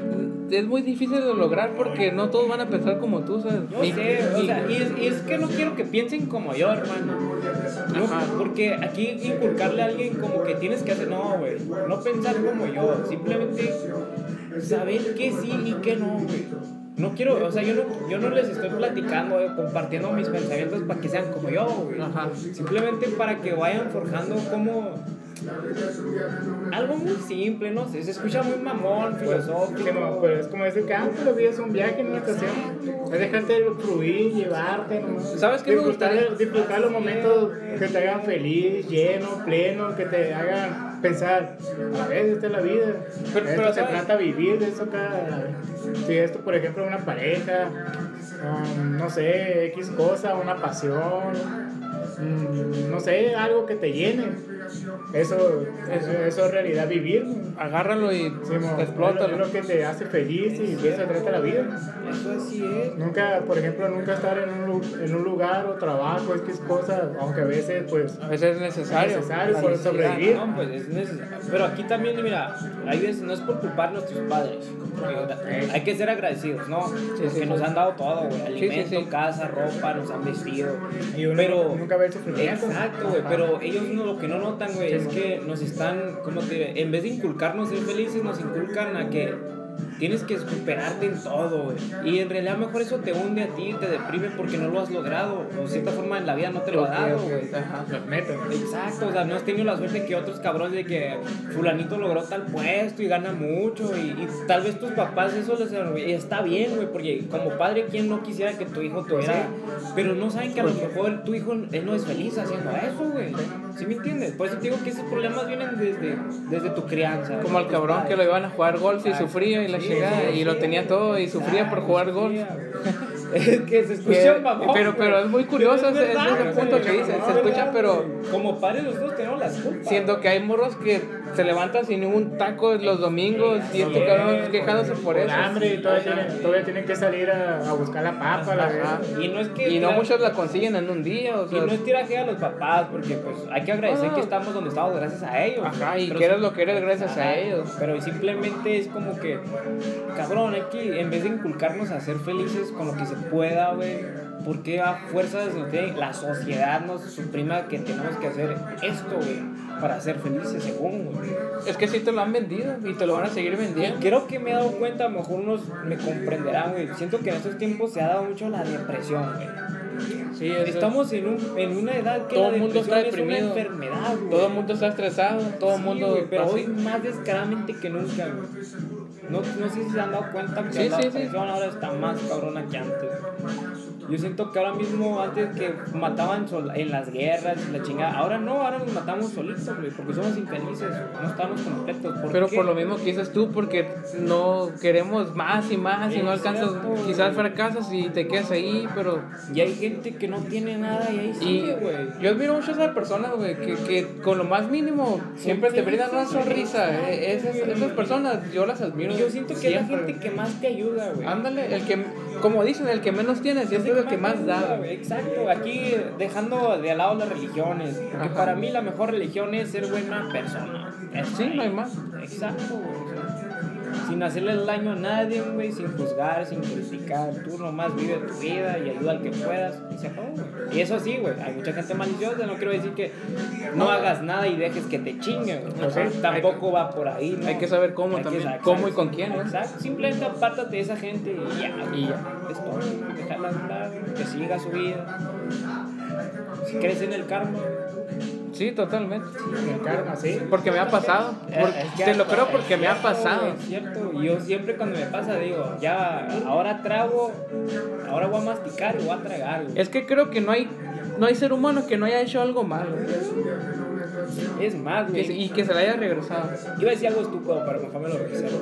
es muy difícil de lograr porque no todos van a pensar como tú, ¿sabes? Yo Ni- sé, o sea, y es, y es que no quiero que piensen como yo, hermano. No, Ajá. porque aquí inculcarle a alguien como que tienes que hacer, no, güey. No pensar como yo, simplemente saber qué sí y qué no, güey. No quiero, o sea, yo no, yo no les estoy platicando, eh, compartiendo mis pensamientos para que sean como yo, güey. Ajá. Simplemente para que vayan forjando como algo muy simple, no sé, se escucha muy mamón, filosófico. Sí, no, pero es como ese campo, la vida es un viaje en una estación. Es dejarte fluir, llevarte, ¿no? ¿Sabes qué me disfrutar, gustaría? disfrutar los momentos que te hagan feliz, lleno, pleno, que te hagan pensar, a vez, esta es la vida. Pero- esto pero, se trata de vivir, de eso cada. Si esto, por ejemplo, una pareja, um, no sé, X cosa, una pasión, no sé, algo que te llene. Eso, eso, eso es realidad vivir. Agárralo y Sí, Es lo que te hace feliz y de eso trata la vida. Eso así es. Nunca, por ejemplo, nunca estar en un, en un lugar o trabajo, es que es cosa, aunque a veces, pues, A veces es necesario. Es necesario por sobrevivir. No, pues es necesario. Pero aquí también, mira, hay veces, no es por culpar a nuestros padres. Hay que ser agradecidos, ¿no? Porque sí, nos sí. han dado todo, güey. sí, Alimento, sí. casa, ropa, nos han vestido. Pero- nunca sufrimiento. Exacto, güey, pero ellos no, lo que no notan, güey, es que nos están, ¿cómo te diré? En vez de inculcarnos ser felices, nos inculcan a que tienes que superarte en todo, güey. Y en realidad mejor eso te hunde a ti, te deprime porque no lo has logrado. O de cierta forma en la vida no te lo ha dado, güey. Exacto, o sea, no has tenido la suerte que otros cabrones de que fulanito logró tal puesto y gana mucho y, y tal vez tus papás eso les y está bien, güey, porque como padre, ¿quién no quisiera que tu hijo tuviera? Pero no saben que a lo mejor tu hijo él no es feliz haciendo eso, güey. ¿Sí me entiendes? Por eso te digo que esos problemas vienen desde, desde tu crianza. Como al cabrón que padres. lo iban a jugar golf y sufría y la chingada y lo tenía todo y sufría por jugar golf. *laughs* es que se escucha Que- mamón, pero, pero es muy curioso ese, punto que dice. Se escucha, pero. Como padres nosotros tenemos las culpas. siento que hay morros que se levantan sin ningún taco los domingos y este cabrón quejándose por eso. hambre y todavía tienen, todavía tienen que salir a, a buscar la papa, la Ajá. verdad. Y no es que Y no muchos la consiguen en un día, o y sea. no es tiraje a los papás, porque pues hay que agradecer Ah. que estamos donde estamos gracias a ellos. Ajá, y que eres lo que eres gracias a ellos. Pero simplemente es como que, cabrón, hay que, en vez de inculcarnos a ser felices con lo que se pueda, güey, ¿por qué a fuerzas la sociedad nos suprima que tenemos que hacer esto, güey, para ser felices según, güey? Es que sí te lo han vendido y te lo van a seguir vendiendo. creo que me he dado cuenta, a lo mejor unos me comprenderán, güey. Siento que en estos tiempos se ha dado mucho la depresión, güey. Sí, Estamos en, un, en una edad que Todo el mundo está depresión es deprimido. una enfermedad, güey. Todo el mundo está estresado, todo el Sí, mundo. güey, pero hoy más descaradamente que nunca, güey. No, no sé si se han dado cuenta que Sí, la depresión ahora está más cabrona que antes. Yo siento que ahora mismo, antes que mataban en las guerras, la chingada, ahora no, ahora nos matamos solitos, güey, porque somos infelices, no estamos completos. ¿Por Pero qué? por lo mismo que dices tú, porque no queremos más y más y no alcanzas, cierto. quizás fracasas y te quedas ahí, pero... Y hay gente que no tiene nada y ahí sigue, güey. yo admiro mucho a esas personas, güey, que, que con lo más mínimo siempre te brindan una sonrisa. eh, Esas, esas personas yo las admiro. Y yo siento que es la siempre. gente que más te ayuda, güey. Ándale, el que como dicen, el que menos tiene siempre es el que más da. Exacto, aquí dejando de lado las religiones, porque Ajá. para mí la mejor religión es ser buena persona. Eso Sí, no hay más. Exacto, güey. O sea, sin hacerle el daño a nadie, güey, sin juzgar, sin criticar. Tú nomás vive tu vida y ayuda al que puedas y se acabó, güey. Y eso sí, güey, hay mucha gente maliciosa, no quiero decir que no hagas nada y dejes que te chinguen, güey. Pues sí, Tampoco va por ahí, ¿no? hay que saber cómo Hay también, saber- cómo y con quién, ¿no? Exacto, simplemente apártate de esa gente y ya. Y ya. Es todo, dejarla hablar, que siga su vida. Si crees en el karma, Sí, totalmente. El karma, sí. Porque me ha pasado. Eh, es que te lo creo porque es me ha cierto, pasado. Es cierto, y yo siempre cuando me pasa digo, ya, ahora trago, ahora voy a masticar y voy a tragar, güey. Es que creo que no hay, no hay ser humano que no haya hecho algo malo. Es más, güey. y que se le haya regresado. Iba a decir algo estúpido, pero mejor me lo reservo.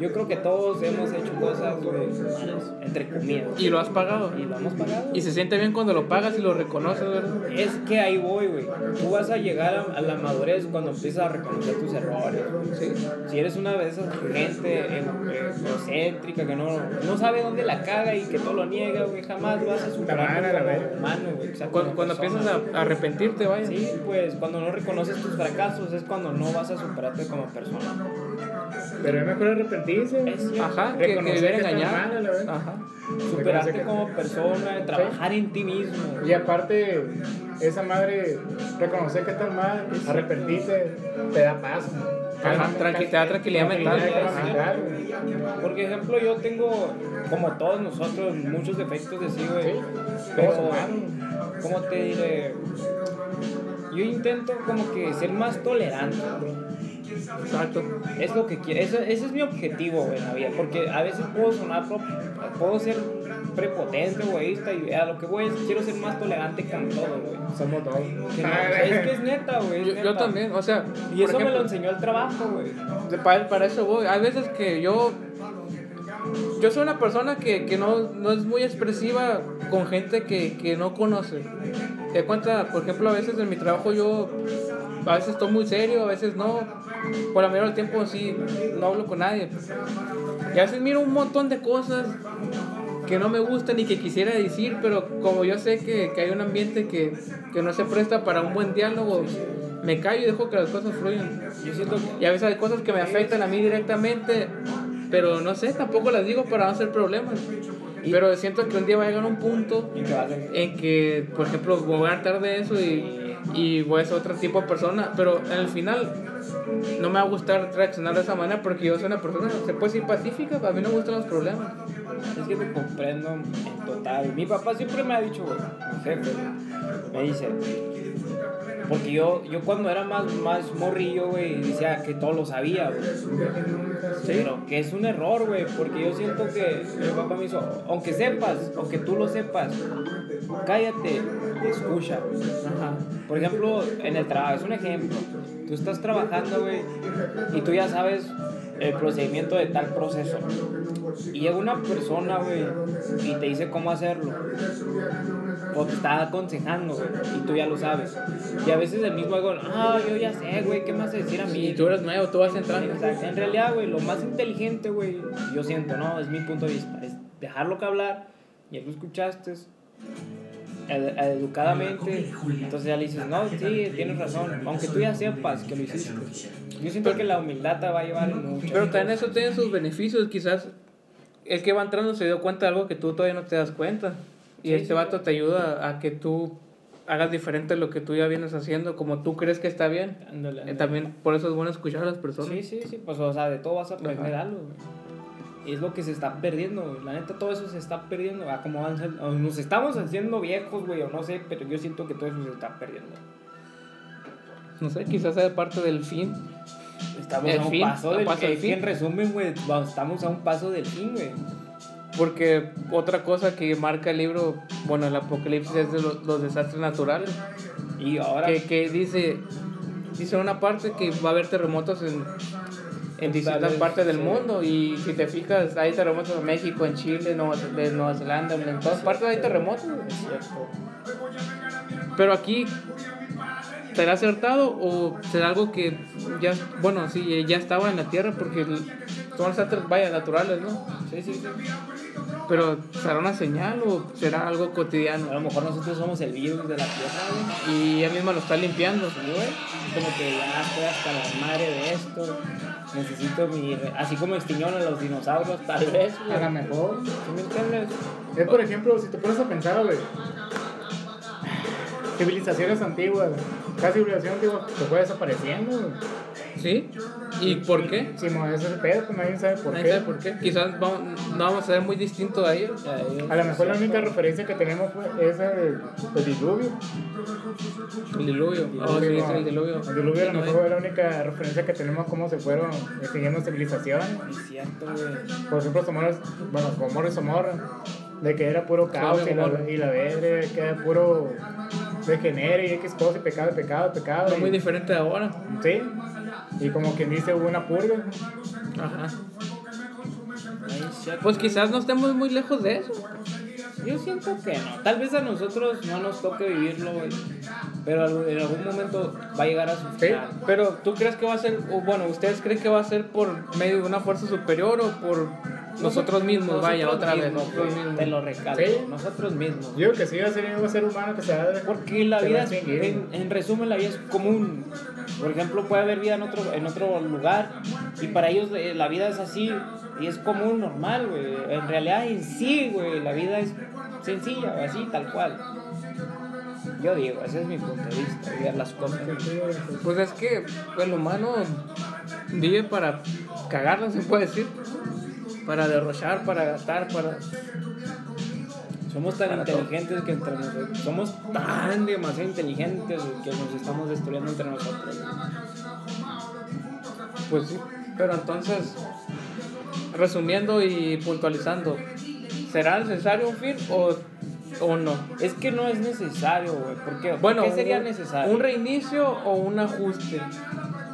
Yo creo que todos hemos hecho cosas, güey, malas, entre comillas. Y lo has pagado. Y lo hemos pagado. Y se siente bien cuando lo pagas y lo reconoces, ¿verdad? Es que ahí voy, güey. Tú vas a llegar a, a la madurez cuando empiezas a reconocer tus errores. Sí. Si eres una de esas gente eh, egocéntrica que no, no sabe dónde la caga y que todo lo niega, güey, jamás vas a superar como humano, güey. Cuando, cuando empiezas a arrepentirte, vaya. Sí, pues cuando no reconoces tus fracasos es cuando no vas a superarte como persona. Pero es mejor Es. Ajá, que, que Reconocer vivir engañado. mal, la verdad. Ajá. Superarte que- como persona, trabajar en ti mismo. Y aparte, esa madre, reconocer que estás mal, arrepentirte, te da paz. Ajá, tranqui- te da tranquilidad mental. mental, güey. Por ejemplo, yo tengo, como todos nosotros, muchos defectos de sí, güey. Sí, Pero. ¿cómo te diré? Yo intento como que ser más tolerante, güey. Exacto. Es lo que quiero, ese, ese es mi objetivo, güey, en la vida. Porque a veces puedo sonar, pro- puedo ser prepotente, egoísta, y a lo que voy es quiero ser más tolerante con todo, güey. Somos dos. Que no, es que es neta, güey. Yo, yo también, o sea. Y eso me ejemplo, lo enseñó el trabajo, güey. Para, para eso voy. Hay veces que yo. Yo soy una persona que, que no, no es muy expresiva con gente que, que no conoce. Te cuenta, por ejemplo, a veces en mi trabajo yo. A veces estoy muy serio, a veces no. Por la mayoría del tiempo sí, no hablo con nadie. Y a veces miro un montón de cosas que no me gustan y que quisiera decir, pero como yo sé que, que hay un ambiente que, que no se presta para un buen diálogo, me callo y dejo que las cosas fluyan. Yo siento Y a veces hay cosas que me afectan a mí directamente, pero no sé, tampoco las digo para no hacer problemas. Pero siento que un día va a llegar un punto en que, por ejemplo, voy a hartar de eso y, y voy a ser otro tipo de persona, pero el final no me va a gustar reaccionar de esa manera porque yo soy una persona, se puede decir pacífica, a mí no me gustan los problemas. Es que te comprendo en total. Mi papá siempre me ha dicho, jefe, me dice, porque yo, yo cuando era más, más morrillo, güey, decía que todo lo sabía, güey. Pero que es un error, güey, porque yo siento que mi papá me hizo, aunque sepas, aunque tú lo sepas, cállate escucha. Ajá. Por ejemplo, en el trabajo, es un ejemplo. Tú estás trabajando, güey, y tú ya sabes el procedimiento de tal proceso. Y llega una persona, güey, y te dice cómo hacerlo. O te está aconsejando, güey, y tú ya lo sabes. Y a veces el mismo ego, ah, yo ya sé, güey, ¿qué me vas a decir a mí? Y tú eres nuevo, tú vas entrando. Exacto. En realidad, güey, lo más inteligente, güey, yo siento, ¿no? Es mi punto de vista. Es dejarlo que hablar, y lo escuchaste ed- educadamente. Entonces ya le dices, no, sí, tienes razón. Aunque tú ya sepas que lo hiciste. Yo siento que la humildad te va a llevar en mucho. Pero también eso tiene sus beneficios, quizás el que va entrando se dio cuenta de algo que tú todavía no te das cuenta. Y Sí, este sí. vato te ayuda a que tú hagas diferente lo que tú ya vienes haciendo, como tú crees que está bien. Ándale, Eh, ándale. También por eso es bueno escuchar a las personas. Sí, sí, sí, pues o sea, de todo vas a aprender Ajá. algo, güey. Y es lo que se está perdiendo, güey. La neta, todo eso se está perdiendo. Ah, como nos estamos haciendo viejos, güey, o no sé, pero yo siento que todo eso se está perdiendo. No sé, quizás sea parte del fin. Estamos El a un fin, paso del paso del fin. En resumen, güey, estamos a un paso del fin, güey. Porque otra cosa que marca el libro, bueno, el apocalipsis es de los, los desastres naturales. Y ahora. Que, que dice, dice una parte que va a haber terremotos en, en distintas partes del sí. mundo. Y si te fijas, hay terremotos en México, en Chile, Nueva, de Nueva Zelanda, en todas partes hay terremotos. Pero aquí, ¿será acertado o será algo que ya, bueno, sí, ya estaba en la tierra? Porque son desastres, vaya, naturales, ¿no? Sí, sí, sí. Pero ¿será una señal o será algo A cotidiano? lo mejor nosotros somos el virus de la tierra, güey. Y ella misma lo está limpiando. Sí, güey. Como que ya estoy hasta la madre de esto. Necesito mi. Así como extinguieron a los dinosaurios, tal vez, güey. A lo mejor. ¿Sí me entiendes? Es por ejemplo, si te pones a pensar, güey. Civilizaciones antiguas. Cada civilización antigua se fue desapareciendo, güey. ¿Sí? ¿Y por qué? Si no es ese pedo, pues nadie sabe por Nadie qué. sabe por qué. Quizás vamos- no vamos a ser muy distintos a ellos. A lo mejor la única referencia que tenemos fue, es el, el diluvio. El diluvio. Oh, sí, es el diluvio. El diluvio a lo mejor es la única referencia que tenemos cómo se fueron extinguiendo civilizaciones. Es cierto, güey. Por ejemplo, Somora, bueno, Gomorra y Somorra, de que era puro caos y la, y la verga, que era puro degenere y X cosa y pecado, pecado, pecado. Y- muy diferente de ahora. Sí, y como quien dice, hubo una purga. Ajá. Pues quizás no estemos muy lejos de eso. Yo siento que no. Tal vez a nosotros no nos toque vivirlo, güey. Pero en algún momento va a llegar a su Sí. Pero tú crees que va a ser, o bueno, ¿ustedes creen que va a ser por medio de una fuerza superior o por nosotros mismos? vaya, Nosotros otra vez. mismos, nosotros güey, mismos. Te lo recalco. Sí. Nosotros mismos. Yo que sí va a ser un ser humano que se va a... Porque la vida, es- en, en resumen, la vida es común. Por ejemplo, puede haber vida en otro, en otro lugar y para ellos eh, la vida es así y es común, normal, güey. En realidad, en sí, güey, la vida es sencilla, así, tal cual. Yo digo, ese es mi punto de vista, ver las cosas. Pues es que el humano vive para cagarla, se puede decir. Para derrochar, para gastar, para... Somos tan Para inteligentes que entre nosotros, somos tan demasiado inteligentes que nos estamos destruyendo entre nosotros. Pues sí. Pero entonces, resumiendo y puntualizando, ¿será necesario un fin o, o no? Es que no es necesario, güey. ¿Por qué? ¿Por Bueno, qué sería un- necesario? ¿Un reinicio o un ajuste?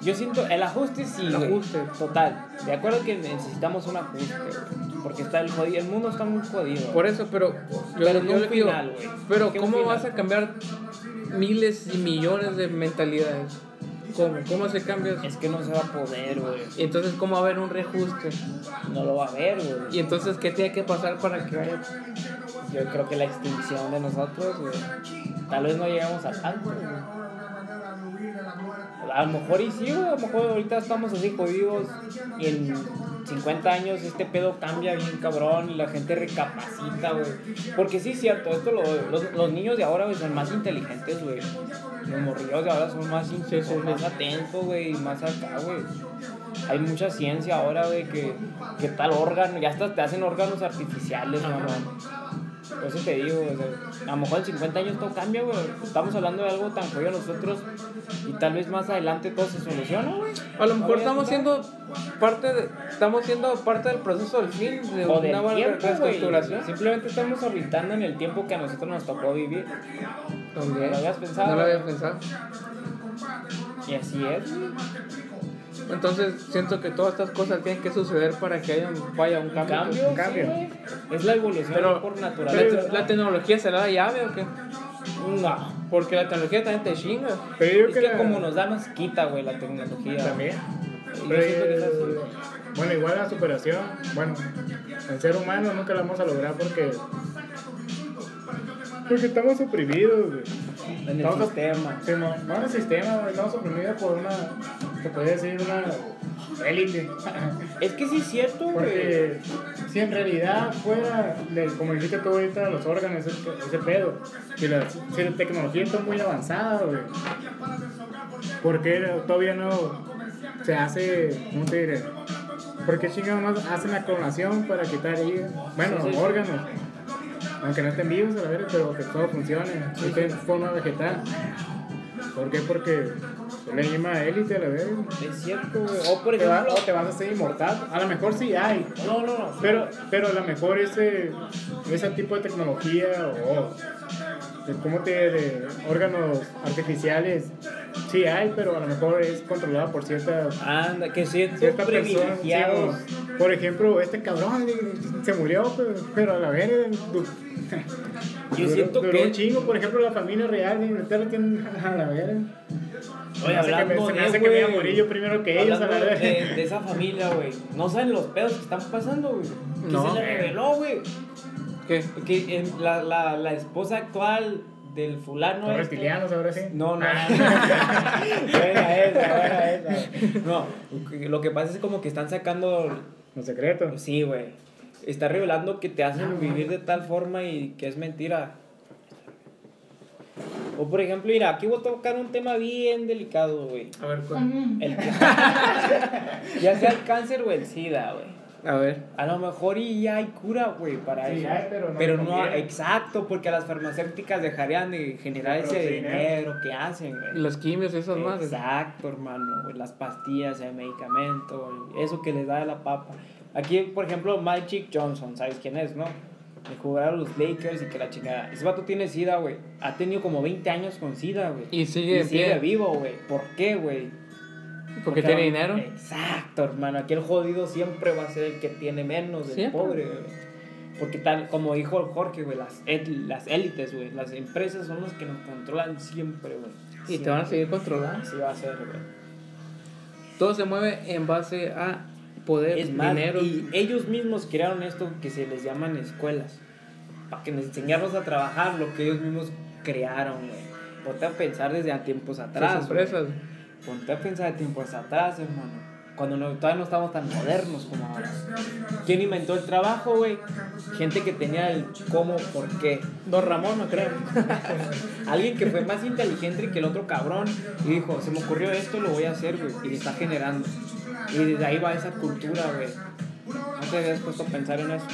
Yo siento, el ajuste sí, El ajuste. Total. De acuerdo que necesitamos un ajuste, güey. Porque está el jodido, el mundo está muy jodido. Por eso, pero yo, Pero yo un digo, güey. pero ¿Qué un ¿cómo final? vas a cambiar miles y millones de mentalidades? ¿Cómo? ¿Cómo se cambia eso? Es que no se va a poder, güey. Y entonces, ¿cómo va a haber un reajuste? No lo va a haber, güey. Y entonces, ¿qué tiene que pasar para que haya? Yo creo que la extinción de nosotros, güey. Tal vez no lleguemos a tanto, güey. A lo mejor y sí, güey. A lo mejor ahorita estamos así jodidos. Y en 50 años este pedo cambia bien cabrón. Y la gente recapacita, güey. Porque sí es cierto, esto lo, los, los niños de ahora, güey, son más inteligentes, güey. Los morrillos de ahora son más, son más atentos, güey. Y más acá, güey. Hay mucha ciencia ahora, güey, que, que tal órgano, ya hasta te hacen órganos artificiales, mamón. Por eso te digo, o sea, a lo mejor en 50 años todo cambia, güey. Estamos hablando de algo tan jodido nosotros y tal vez más adelante todo se soluciona, güey. A lo mejor No estamos siendo parte de, estamos siendo parte del proceso del fin de O una buena tiempo. Simplemente estamos orbitando en el tiempo que a nosotros nos tocó vivir. También. ¿Lo habías pensado? No lo había pensado. Y así es. Entonces siento que todas estas cosas tienen que suceder para que haya un, vaya un cambio. Cambio, Un cambio. sí. Es la evolución Pero por ¿La, naturaleza. la tecnología será la llave o qué? No. Porque la tecnología también te chinga. Pero yo Es que la- como nos da, nos quita, güey, la tecnología. También. Pero, siento que es así. bueno, igual la superación, bueno, el ser humano nunca la vamos a lograr porque porque estamos oprimidos, güey. En el Estamos- sistema. Sí, no, no en el sistema, güey, estamos oprimidos por una, se podría decir, una élite. Es que sí es cierto, güey. Porque si en realidad fuera, como dijiste tú ahorita, los órganos, ese, ese pedo, si la, si la tecnología está muy avanzada, güey, porque todavía no se hace, ¿cómo te diré? ¿Por qué chingados no hacen la clonación para quitar hígado? Bueno, Sí, sí, sí. órganos, aunque no estén vivos a la verga, pero que todo funcione, en forma vegetal. ¿Por qué? Porque es la misma élite a la verga. Es cierto, güey. O por Te va- ejemplo. o te vas a hacer inmortal. A lo mejor sí hay, No, no, no. pero, pero a lo mejor ese, ese tipo de tecnología o de, ¿cómo te, de órganos artificiales, sí hay, pero a lo mejor es controlada por ciertas, Anda, que ciertos privilegiados. sí, por ejemplo, este cabrón se murió, pero, pero a la verga, Yo siento duró que. un chingo, por ejemplo, la familia real de Inglaterra tiene *laughs* a la verga. Oye, Se me hace que me- hablando se me de, hace que me iba a morir yo primero que ellos a la hablando verga. de, de esa familia, güey. No saben los pedos que están pasando, güey. Que No. se le reveló, güey. ¿Qué? Que en la, la, la esposa actual del fulano. Son este- ahora sí. No, no. Ah. *laughs* buena esa, buena esa. No, lo que pasa es como que están sacando. Los secretos. Sí, güey. Está revelando que te hacen vivir de tal forma y que es mentira. O por ejemplo, mira, aquí voy a tocar un tema bien delicado, güey. A ver, ¿cuál? El *laughs* ya sea el cáncer o el SIDA, güey. A ver. A lo mejor y ya hay cura, güey, para Sí, eso. hay, pero no pero no, exacto, porque las farmacéuticas dejarían de generar ese dinero que hacen, güey. Los quimios, esas madres. Exacto, hermano, güey, las pastillas, el medicamento, eso que les da a la papa. Aquí, por ejemplo, Magic Johnson, ¿sabes quién es, no? De jugar a los Lakers y que la chingada. Ese vato tiene SIDA, güey. Ha tenido como 20 años con SIDA, güey. Y sigue vivo, güey. ¿Por qué, güey? Porque tiene dinero. Exacto, hermano. Aquí el jodido siempre va a ser el que tiene menos, el Siempre. pobre, güey. Porque tal, como dijo Jorge, güey, las, las élites, güey, las empresas son las que nos controlan siempre, güey. Y te van a seguir controlando. Así va a ser, güey. Todo se mueve en base a poder, Es más, dinero. y ellos mismos crearon esto que se les llaman escuelas. Para que nos enseñarnos a trabajar lo que ellos mismos crearon, güey. Ponte a pensar desde a tiempos atrás. Ponte a pensar de tiempos atrás, hermano. Cuando no- todavía no estábamos tan modernos como ahora. ¿Quién inventó el trabajo, güey? Gente que tenía el cómo, por qué. Don Ramón, no creo. *laughs* Alguien que fue más inteligente que el otro cabrón y dijo, se me ocurrió esto, lo voy a hacer, güey. Y está generando. Y desde ahí va esa cultura, güey. ¿No te habías puesto a pensar en eso?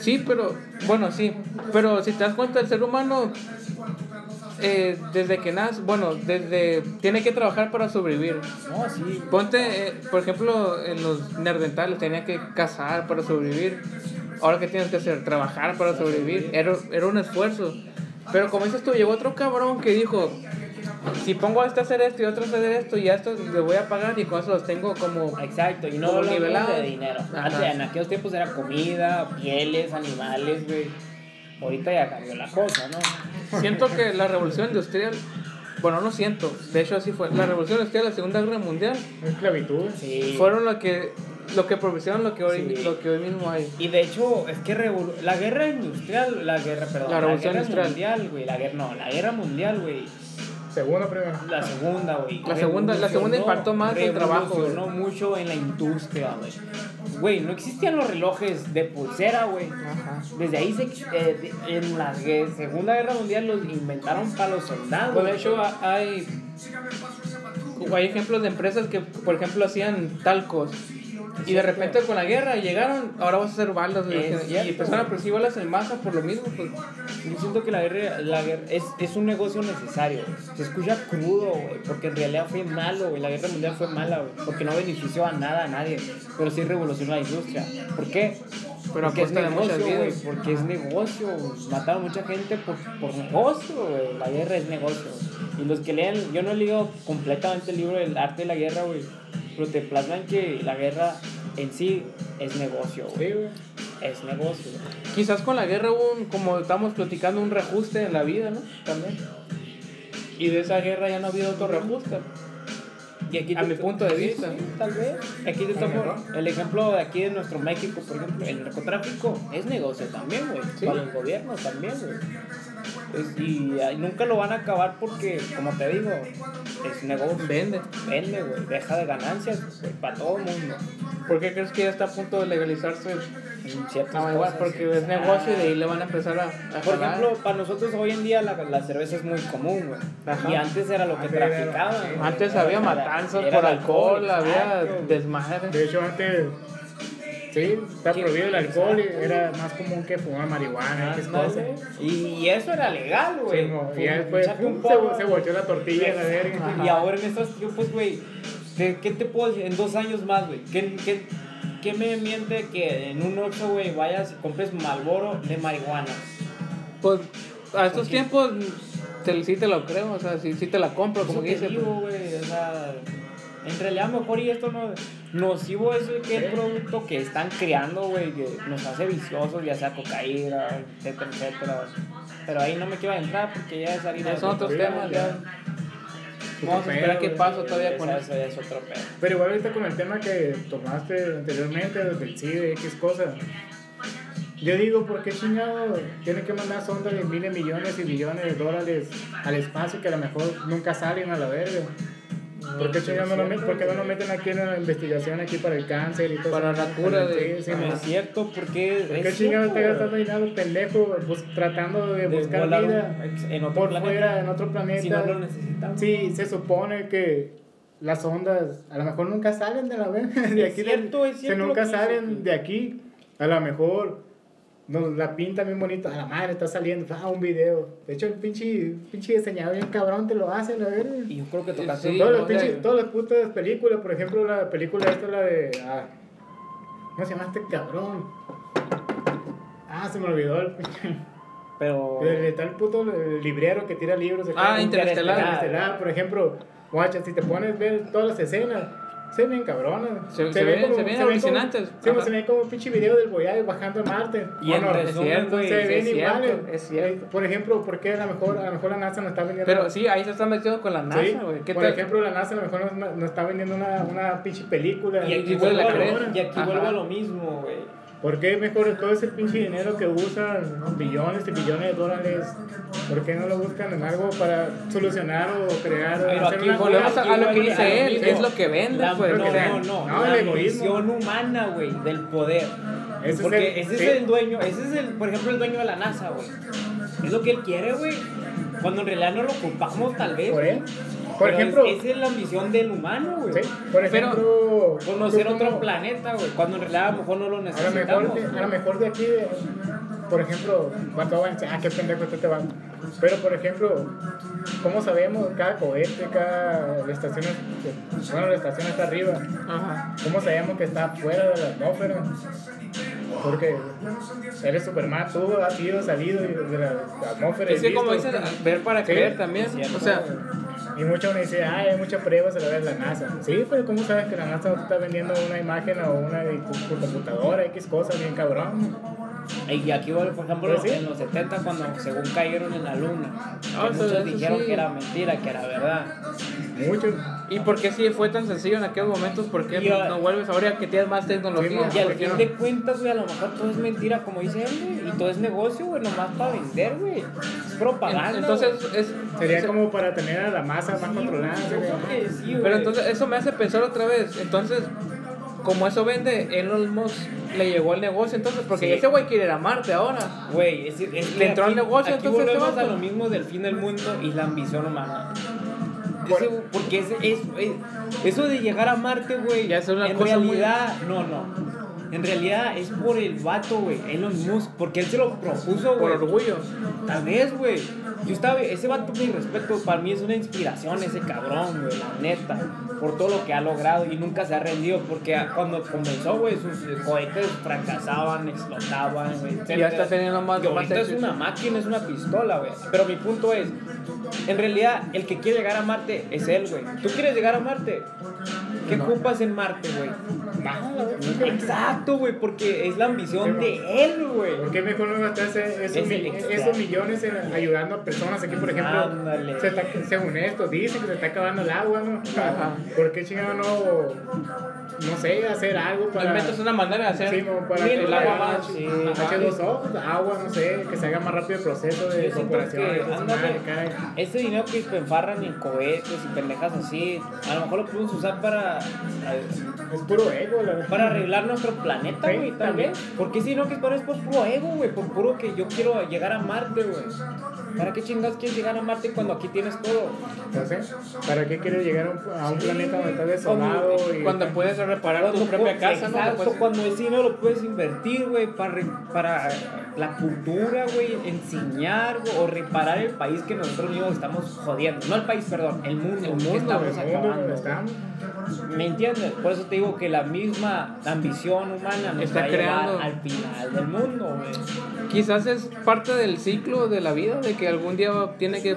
Sí, pero, bueno, sí. Pero si te das cuenta, el ser humano, eh, desde que nace, bueno, desde. tiene que trabajar para sobrevivir. No, sí. Ponte, eh, por ejemplo, en los nerdentales tenía que cazar para sobrevivir. Ahora, ¿qué tienes que hacer? Trabajar para sobrevivir. Era, era un esfuerzo. Pero como dices tú, llegó otro cabrón que dijo: Si pongo a este a hacer esto y otro a hacer esto, y a esto le voy a pagar y con eso los tengo como. Exacto, y no hablamos de dinero. Ajá. Antes, en aquellos tiempos era comida, pieles, animales, güey. Ahorita ya cambió la cosa, ¿no? Siento que la revolución industrial. Bueno, no siento. De hecho, así fue. La revolución industrial, la Segunda Guerra Mundial, Esclavitud. Sí. fueron lo que. Lo que propiciaron lo que hoy, Sí. lo que hoy mismo hay. Y de hecho, es que revolu- la guerra industrial, la guerra, perdón, La revolución guerra industrial. mundial, güey, la guerra, no, la guerra mundial, güey, Segundo primero. la segunda, güey. La segunda- la segunda impactó más el trabajo, revolucionó mucho en la industria, güey. Güey, no existían los relojes de pulsera, güey. Ajá. Desde ahí, se, eh, en la Segunda Guerra Mundial los inventaron para los soldados. Pues de hecho ha- hay, hay ejemplos de empresas que, por ejemplo, hacían talcos. Y de repente con la guerra llegaron, ahora vas a hacer balas. Es y empezaron a producir balas en masa por lo mismo. Pues. Yo siento que la guerra, la guerra es, es un negocio necesario. Se escucha crudo, güey, porque en realidad fue malo, güey. La guerra mundial fue mala, güey, porque no benefició a nada, a nadie. Pero sí revolucionó la industria. ¿Por qué? Pero porque es negocio, güey. Porque es negocio. Mataron mucha gente por, por negocio, güey. La guerra es negocio. Y los que leen, yo no he leído completamente el libro del arte de la guerra, güey. Pero te plasman que la guerra en sí es negocio, güey. Sí, güey. Es negocio. Quizás con la guerra hubo, un, como estamos platicando, un reajuste en la vida, ¿no? También. Y de esa guerra ya no ha habido otro reajuste. Y aquí A mi punto de sí, vista. sí, tal vez. Aquí te tomo el ejemplo de aquí de nuestro México, por ejemplo. El narcotráfico es negocio también, güey. Sí. Para los gobiernos también, güey. Y nunca lo van a acabar porque, como te digo, es negocio. Vende. Vende, güey. Deja de ganancias, güey, para todo el mundo. ¿Por qué crees que ya está a punto de legalizarse En ciertas la marihuana? cosas. Porque es negocio y de ahí le van a empezar a, a Por jalar. ejemplo, para nosotros hoy en día la, la cerveza es muy común, güey. Y antes era lo que traficaban. Antes había Era- matanzas era por el alcohol, había exacto. desmadre. De hecho, antes. Sí, está prohibido el alcohol y era más común que fumar marihuana y esas cosas. Y eso era legal, güey. Sí, no, y ya después pum, se, se volteó la tortilla la verga. Y ahora en estos tiempos, güey, ¿qué qué te puedo decir? En dos años más, güey. ¿Qué, qué, qué me miente que en un Oxxo, güey, vayas y compres Malboro de marihuana? Pues a estos tiempos te, sí te lo creo, o sea, sí, sí te la compro, como te dice. digo, güey, o sea... En realidad, mejor y esto no. Nocivo es que el producto que están creando, güey, que nos hace viciosos, ya sea cocaína, etcétera, etcétera. Pero ahí no me quiero entrar porque ya es harina. Son otros temas, ya. Vamos a esperar qué pasa todavía con eso. eso. ya es otro pedo. Pero igual ahorita con el tema que tomaste anteriormente, del CIDE, X cosas. Yo digo, ¿por qué chingado tienen que mandar sondas de miles, millones y billones de dólares al espacio que a lo mejor nunca salen a la verga? ¿Por qué no lo meten, por qué no lo meten aquí en la investigación aquí para el cáncer y todo Para la cura de- Sí, No no. es cierto. ¿Por qué es chingado está cierto, gastando dinero pendejo bus- tratando de, De buscar vida en otro por planeta. fuera, en otro planeta? Si no lo necesitamos. Sí, se supone que las ondas a lo mejor nunca salen de la vez *laughs* de Es aquí. cierto, de- es se cierto nunca lo que salen de aquí. A lo mejor nos la pinta bien bonito. A la madre está saliendo. Ah, un video. De hecho, el pinche, pinche diseñador bien cabrón te lo hace, la verga. Y yo creo que tocaste. Sí, todas, las no, pinches- ya- todas las putas películas, por ejemplo, la película esta, la de. Ah, ¿Cómo se llama este cabrón? Ah, se me olvidó el pinche. Pero. El, el puto librero que tira libros. Ah, Interestelar. Interestelar, por ejemplo, guacha, si te pones a ver todas las escenas, se ven cabronas. Se- se ven- se ven alucinantes. Se ven como un pinche video del Voyager bajando a Marte. Y en Bueno, resumen, cierto, güey, se ven es cierto, iguales. es cierto. Eh, Por ejemplo, ¿por qué a lo mejor, a lo mejor la NASA no está vendiendo? Pero sí, ahí se está metiendo con la NASA, güey. ¿Qué por ejemplo, la NASA a lo mejor no, no está vendiendo una, una pinche película. Y aquí, Y vuelvo, la a crees. lo, y aquí Ajá. vuelvo a lo mismo, güey. ¿Por qué mejor todo ese pinche dinero que usan, billones y billones de dólares, por qué no lo buscan en algo para solucionar o crear? Pero hacer aquí Volvemos a, lo que dice él, mismo. es lo que vende, La- pues. no, no, no, no, la el egoísmo. visión humana, güey, del poder. Ese es Porque el- ese sí. es el dueño, ese es el, por ejemplo, el dueño de la NASA, güey. Es lo que él quiere, güey. Cuando en realidad no lo ocupamos, tal vez. Por él. Por Pero ejemplo, es- esa es la ambición del humano, güey. sí, por ejemplo, Conocer otro planeta, güey. Cuando en realidad a lo mejor no lo A lo necesitamos. mejor, de, a lo mejor de aquí, de- por ejemplo, cuando van ah, qué pendejo este te va. Pero, por ejemplo, ¿cómo sabemos cada cohete, cada la estación, bueno, la estación está arriba? Ajá. ¿Cómo sabemos que está fuera de la atmósfera? Porque eres Superman, tú has ido, salido de la atmósfera. Es que como dices, ver para creer también. O sea, Y muchos me dicen, ah, hay muchas pruebas a la vez la NASA. Sí, pero ¿cómo sabes que la NASA no te está vendiendo una imagen o una de tu, tu computadora, X cosas, bien cabrón? Y aquí, por ejemplo, Pues sí. en los 70, cuando según cayeron en la luna, Ah, muchos dijeron sí. que era mentira, que era verdad. Muchos. ¿Y por qué si fue tan sencillo en aquellos momentos? ¿Por qué Y, no, vuelves ahora que tienes más tecnología? Y al ¿Por qué fin no? de cuentas, güey, a lo mejor todo es mentira, como dice él, güey. Y todo es negocio, güey, nomás para vender, güey. Es propaganda. Entonces, güey. es, Sería se- como para tener a la masa más controlada. Sí, güey. Pero entonces eso me hace pensar otra vez. Entonces, como eso vende, Elon Musk le llegó al negocio. Entonces, porque Sí. ese güey quiere ir a Marte ahora. Güey, es, es Le entró al negocio, aquí entonces, volvemos este a lo mismo del fin del mundo y la ambición humana. Por- Ese- porque es, es- es- eso de llegar a Marte, güey, Ya es una en cosa muy- realidad, no, no. En realidad es por el vato, güey, Elon Musk, porque él se lo propuso, Por güey. orgullo. Tal vez, güey. Yo estaba, ese vato, mi respeto, para mí es una inspiración ese cabrón, güey, la neta. Por todo lo que ha logrado y nunca se ha rendido, porque cuando comenzó, güey, sus cohetes fracasaban, explotaban, güey. Y está teniendo más- Y ahorita es una máquina, es una pistola, güey. Pero mi punto es, en realidad, el que quiere llegar a Marte es él, güey. ¿Tú quieres llegar a Marte? ¿Qué No. ocupas en Marte, güey? Exacto, güey, porque es la ambición de él, güey. ¿Por qué mejor no gastar ese- esos, Es mi- esos millones en ayudando a personas aquí, por ejemplo? Ándale. Se está, según esto, dicen que se está acabando el agua, ¿no? Ajá. ¿Por qué chingado no, no sé, hacer algo para... Inventas una manera de hacer Sí, como para el agua más. sí, Ajá. H2O, agua, no sé, que se haga más rápido el proceso de madre, cae. ese dinero que enfarran en cohetes y pendejas así, a lo mejor lo podemos usar para, Es puro ego, la verdad. para arreglar nuestro planeta, güey, tal también. vez. Porque si no, que es por puro ego, güey, por puro que yo quiero llegar a Marte, güey. ¿Para qué chingas quieres llegar a Marte cuando aquí tienes todo? Entonces, ¿para qué quieres llegar a un, a un Sí, planeta donde está desolado? y Cuando puedes reparar tu propia casa, ¿no? Exacto, Pues- cuando ese dinero lo puedes invertir, güey, para, para la cultura, güey, enseñar güey, o reparar el país que nosotros mismos estamos jodiendo. No el país, perdón, el mundo, El que mundo, estamos el mundo acabando. estamos. ¿Me entiendes? Por eso te digo que la misma ambición humana nos Está va a creando- al final del mundo, güey. Quizás es parte del ciclo de la vida, de que algún día tiene que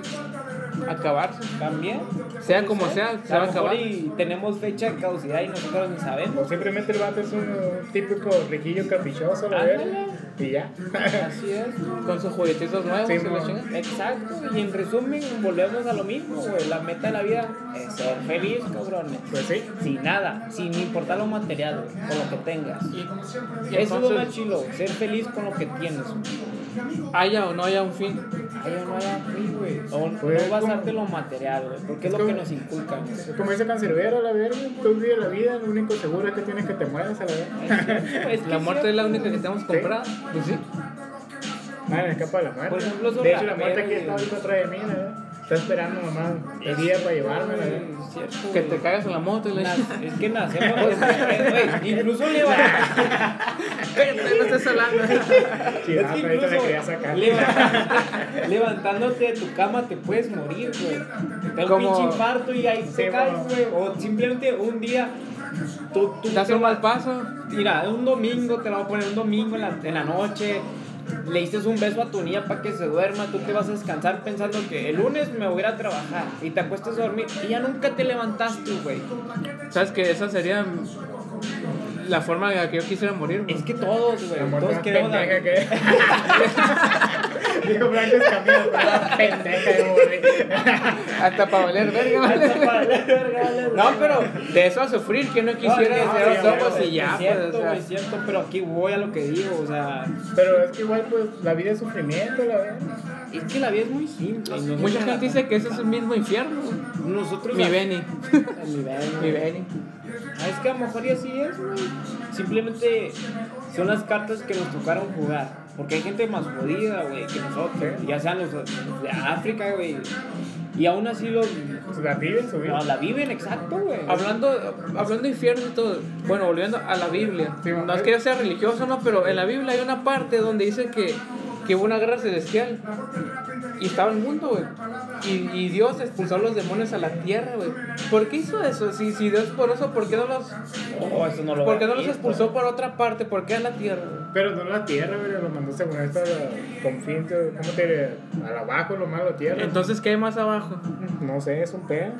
acabarse. También. Sea como sea, se A va a lo mejor acabar. y tenemos fecha de caducidad y nosotros ni O sabemos. simplemente el vato es un típico riquillo caprichoso, la Ándale. verdad. Y ya. Así es. Con sus juguetitos nuevos Sí. Exacto, y en resumen volvemos a lo mismo, güey. La meta de la vida es ser feliz, cabrones. Pues sí. Sin nada, sin importar lo material, con lo que tengas. Y, y Eso es lo más chilo, ser feliz con lo que tienes. Haya o no haya un fin. Ay, no haya fin, güey. O Pues, no basarte en lo material, güey, porque es es lo que nos inculcan. como dice Cancerbero, la verga. Tú vives la vida, lo único seguro es que tienes que te mueras a la verga. Es que *laughs* La muerte sí, es la única que tenemos comprada. Pues sí. Nadie escapa de la muerte. Por ejemplo, esos de hecho, la muerte raperos, aquí está ahorita atrás de mí, la verdad. Está esperando nomás el día para llevarme, cierto, Que te caigas en la moto y le Es que nacemos, güey, incluso no hablando. *laughs* Es que pero ahorita le incluso quería sacar. levantándote, levantándote de tu cama te puedes morir, güey. Te da un Como- pinche infarto y ahí te Sí, caes, güey. O simplemente un día tú, tú te un vas- mal paso. Mira, un domingo te la voy a poner un domingo en la, en la noche. Le diste un beso a tu niña para que se duerma. Tú te vas a descansar pensando que el lunes me voy a ir a trabajar. Y te acuestas a dormir. Y ya nunca te levantaste, güey. ¿Sabes que Esa sería la forma en la que yo quisiera morir. güey. Es que todos, güey. Todos queremos. que *laughs* Dijo Blanco Escamilla, pero pendeja de morir. Hasta para valer verga. No, pero de eso a sufrir, que no quisiera No, cerrar sí, los ojos güey, y ya, Es cierto, pues, o sea. güey, es cierto, pero aquí voy a lo que digo, o sea, Pero es que igual, pues, la vida es sufrimiento, la verdad. es que la vida es muy simple. Mucha la- gente dice que ese es el mismo infierno. Nosotros Mi la- Benny. Mi Benny. Mi Benny. Ah, es que a lo mejor y así es, güey. Simplemente son las cartas que nos tocaron jugar. Porque hay gente más jodida, güey, que nosotros. Ya sean los los de África, güey. Y aún así los. La viven su vida. No, la viven, exacto, güey. Hablando, hablando de infierno y todo, bueno, volviendo a la Biblia. Sí, No es que yo sea religioso, no, pero en la Biblia hay una parte donde dice que, que hubo una guerra celestial y estaba el mundo, güey. Y, y Dios expulsó a los demonios a la tierra, güey. ¿Por qué hizo eso? Si, si Dios por eso, ¿por qué no los, Oh, eso no lo por qué no los expulsó por otra parte? ¿Por qué a la tierra? güey? Pero no la tierra, güey, lo mandó según esto a con fin, ¿cómo te? Al abajo, lo malo, tierra. Entonces, ¿qué hay más abajo? No sé, es un pedo.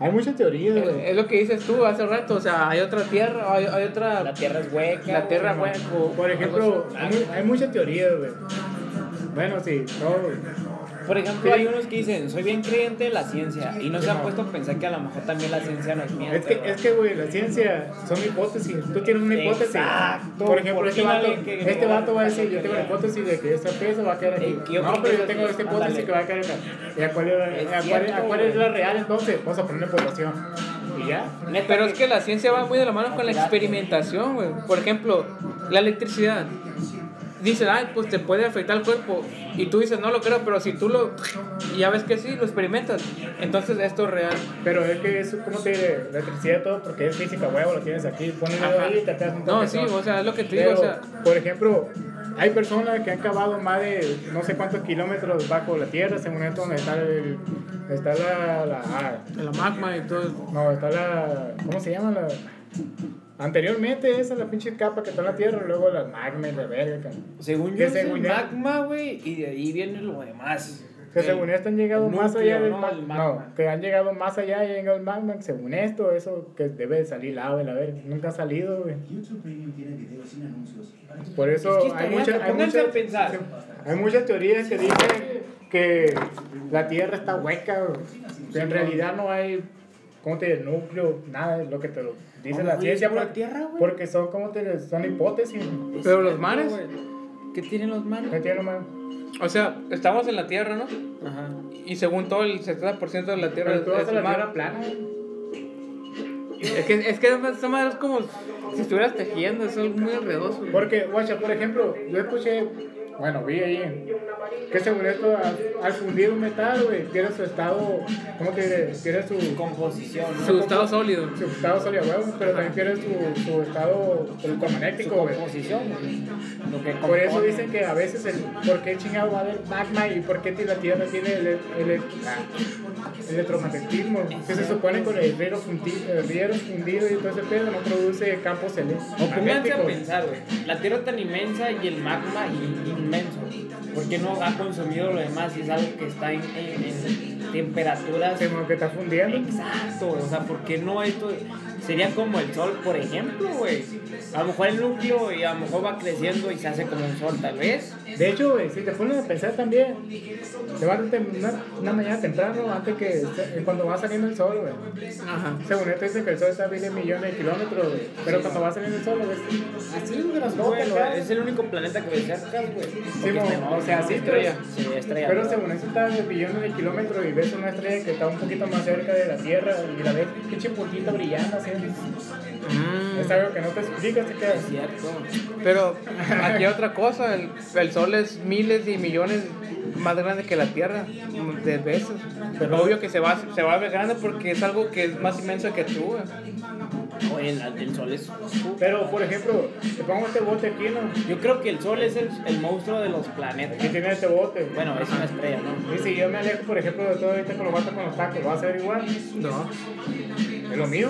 Hay muchas teorías, Es, güey. es lo que dices tú hace rato, o sea, hay otra tierra, hay, hay otra... La tierra es hueca. La tierra güey. hueco. Por ejemplo, hay, hay muchas teorías, güey. Bueno, sí, no. Por ejemplo, hay unos que dicen, soy bien creyente de la ciencia. Y no se han puesto a pensar que a lo mejor también la ciencia no es mía. Es que, es que, güey, la ciencia son hipótesis. Tú tienes una hipótesis. Exacto. Por ejemplo, Por este vato, que- este vato va a decir, yo tengo la hipótesis de que esta pieza va a caer aquí. Yo No, pero yo tengo esta hipótesis que va a caer acá. ¿Y a cuál, es, a cuál- cierto, a cuál es la real entonces? Vamos a poner población. Y ya. Pero es que la ciencia va muy de la mano con la experimentación, güey. Por ejemplo, la electricidad. Dicen, ay, pues te puede afectar el cuerpo. Y tú dices, no lo creo, pero si tú lo. Ya ves que sí, lo experimentas. Entonces esto es real. Pero es que eso, ¿cómo te diré? La electricidad todo porque es física, huevo, lo tienes aquí. Pones Ajá. ahí y te un No, sí, o sea, es lo que te digo, Pero, o sea. por ejemplo, hay personas que han cavado más de no sé cuántos kilómetros bajo la tierra, según esto, donde está, el, está la, la- ah, La magma y todo. No, está la. ¿Cómo se llama? La, anteriormente esa, la pinche capa que está en la tierra, luego la magma y la verga. que- Según que yo es el según magma, güey, y de ahí viene lo demás. Que El- según esto han llegado más núcleo, allá del ¿no? magma. No, que han llegado más allá y ha llegado el magma. Según esto, eso que debe de salir lava la verga. Nunca ha salido, güey. YouTube Premium tiene videos sin anuncios. Por eso Es que hay, hay, muchas, a pensar. hay muchas teorías que dicen que la Tierra está hueca, güey. que en realidad no hay, ¿cómo te digo? núcleo, nada de lo que te lo dice ¿Cómo, la ciencia. ¿Es pura Porque, tierra, güey? porque son, como te son hipótesis. Pero los mares. ¿Qué tienen los mares? No tiene más. O sea, estamos en la Tierra, ¿no? Ajá. Y según todo, el 70% de la Tierra Pero tú vas es a la mar. Tierra plana. Es que, es que esa madre es como si estuvieras tejiendo, es algo muy enredoso. Porque, guacha, por ejemplo, yo escuché, bueno, vi ahí, que según esto, al, al fundir un metal, güey, pierde su estado, ¿cómo te diré? Pierde su, Composición, ¿no? Su estado sólido. su estado sólido, huevo, pero también pierde su, su estado Su electromagnético, güey. composición, güey. Lo que Por eso dicen que a veces el por qué chingado va a haber magma y por qué la Tierra tiene el, el, el- ah, electromagnetismo. Que se supone con el riero fundido, el riero fundido y todo ese pedo no produce campos O pónganse a pensar, güey. La Tierra tan inmensa y el magma in- inmenso. ¿Por qué no ha consumido lo demás si es algo que está en- temperaturas. Como que está fundiendo. Exacto, o sea, porque no esto sería como el sol, por ejemplo, güey. A lo mejor el núcleo y a lo mejor va creciendo y se hace como un sol, tal vez. De hecho, güey, si te pones a pensar también, levántate una, una mañana temprano antes que se- cuando va saliendo el sol, güey. Aja. Según esto dicen que el sol está a miles millones de kilómetros, güey. Pero cuando va saliendo el sol. Así, güey, las No, güey, acá. es el único planeta que cerca, güey. Enorme, o sea, ¿no? sí, estrella. pero- Sí, estrella. Pero según eso está a billones de kilómetros y ves una estrella que está un poquito más cerca de la Tierra y la ves pinche puntita brillando así. Mm. Es algo que no te explicas, te quedas. Cierto. Pero aquí hay otra cosa, el, el sol es miles y millones más grande que la Tierra, de veces. Pero obvio que se va, se va a ver grande porque es algo que es más inmenso que tú. Oye, el, el sol es. Pero, por ejemplo, te pongo este bote aquí, ¿no? Yo creo que el sol es el, el monstruo de los planetas. Aquí tiene este bote. Bueno, es una estrella, ¿no? Y si yo me alejo, por ejemplo, de todo este con los con los tacos, ¿va a ser igual? No. Es lo mío.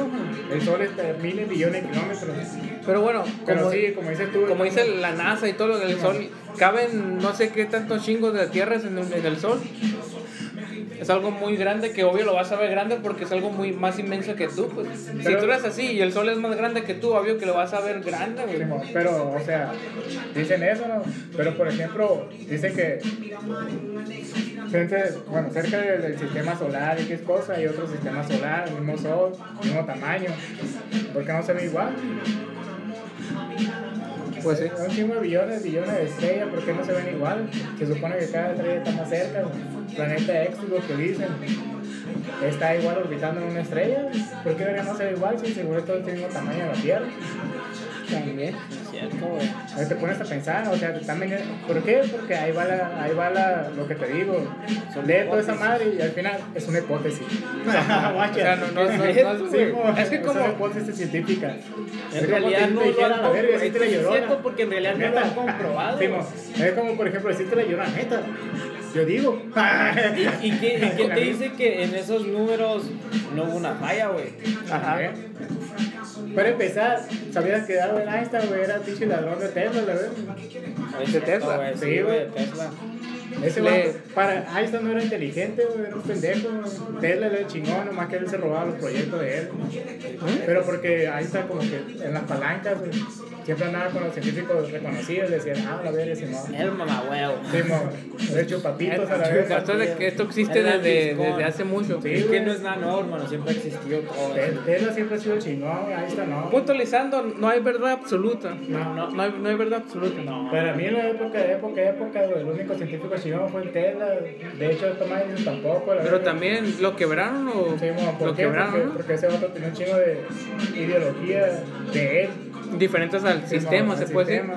El sol está a miles, millones de kilómetros. Pero bueno, Pero como, sí, como dices tú. como dice la NASA y todo lo del sol, caben no sé qué tantos chingos de tierras en el, en el sol. Es algo muy grande que obvio lo vas a ver grande porque es algo muy más inmenso que tú. Pues. si tú eres así y el sol es más grande que tú, obvio que lo vas a ver grande, güey. Pero, o sea, dicen eso, ¿no? Pero, por ejemplo, dicen que frente, bueno, cerca del, del sistema solar y es cosa, hay otro sistema solar, el mismo sol, mismo tamaño. ¿Por qué no se ve igual? Pues sí. Un chingo de billones, billones de estrellas, ¿por qué no se ven igual? Se supone que cada estrella está más cerca. Planeta Éxodo que dicen, está igual orbitando en una estrella. ¿Por qué debería no ser igual si seguro todo tiene el mismo tamaño de la Tierra? También. Es cierto, güey. Te pones a pensar, o sea, vendiendo- ¿Por qué? Porque ahí va, la, ahí va la, lo que te digo. Lee toda esa madre y al final es una hipótesis. *laughs* O sea, no, no, no, no, Sí, es que como- una hipótesis científica. Es En como realidad que no lo han comprobado. la Es cierto, porque en realidad no lo han comprobado. Sí, es como, por ejemplo, existe la llorona, neta. Yo digo. ¿Y, *laughs* y qué *laughs* te dice que en esos números no hubo una falla, güey? Ajá. Para empezar, ¿sabías que Albert Einstein, güey, era pinche ladrón de Tesla, la verdad? Es ¿De cierto, Tesla? güey, Sí, güey, Tesla. Ese Le- vato, para Einstein no era inteligente, güey, era un pendejo. Tesla era chingón, nomás que él se robaba los proyectos de él. Pero porque Einstein como que en las palancas, güey, siempre andaba con los científicos reconocidos, decían, ah, la verga, Simón. El mamá huevo. Simón, de hecho, papitos a la vez. Esto, de que esto existe desde, desde hace mucho. Sí, Es que no es nada nuevo, hermano. Siempre ha existido todo. Tesla siempre ha sido chingón, Einstein no. Puntualizando, no hay verdad absoluta. No, no. No hay, no hay verdad absoluta. No. Para mí en la época, época, época, el único científico chingón fue Tesla. De hecho, Tomás Edison tampoco, la Pero también lo quebraron o Sí, mo, ¿por lo qué? quebraron, Porque, ¿no? porque ese vato tenía un chingo de ideología de él. Diferentes al Sí, sistema, se puede decir.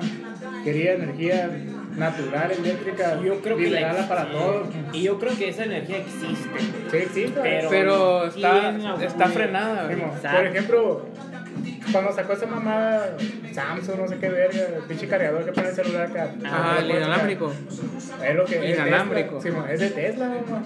Quería energía natural, eléctrica, Yo creo que la liberarla para sí. todos. Y yo creo que esa energía existe. Sí, existe. Pero- Pero está, ¿Quién la está frenada. Por ejemplo, cuando sacó esa mamada Samsung, no sé qué verga, el pinche cargador que pone el celular acá. Ajá, el inalámbrico. Es lo que es Inalámbrico. Tesla. Sí, es de Tesla, mo.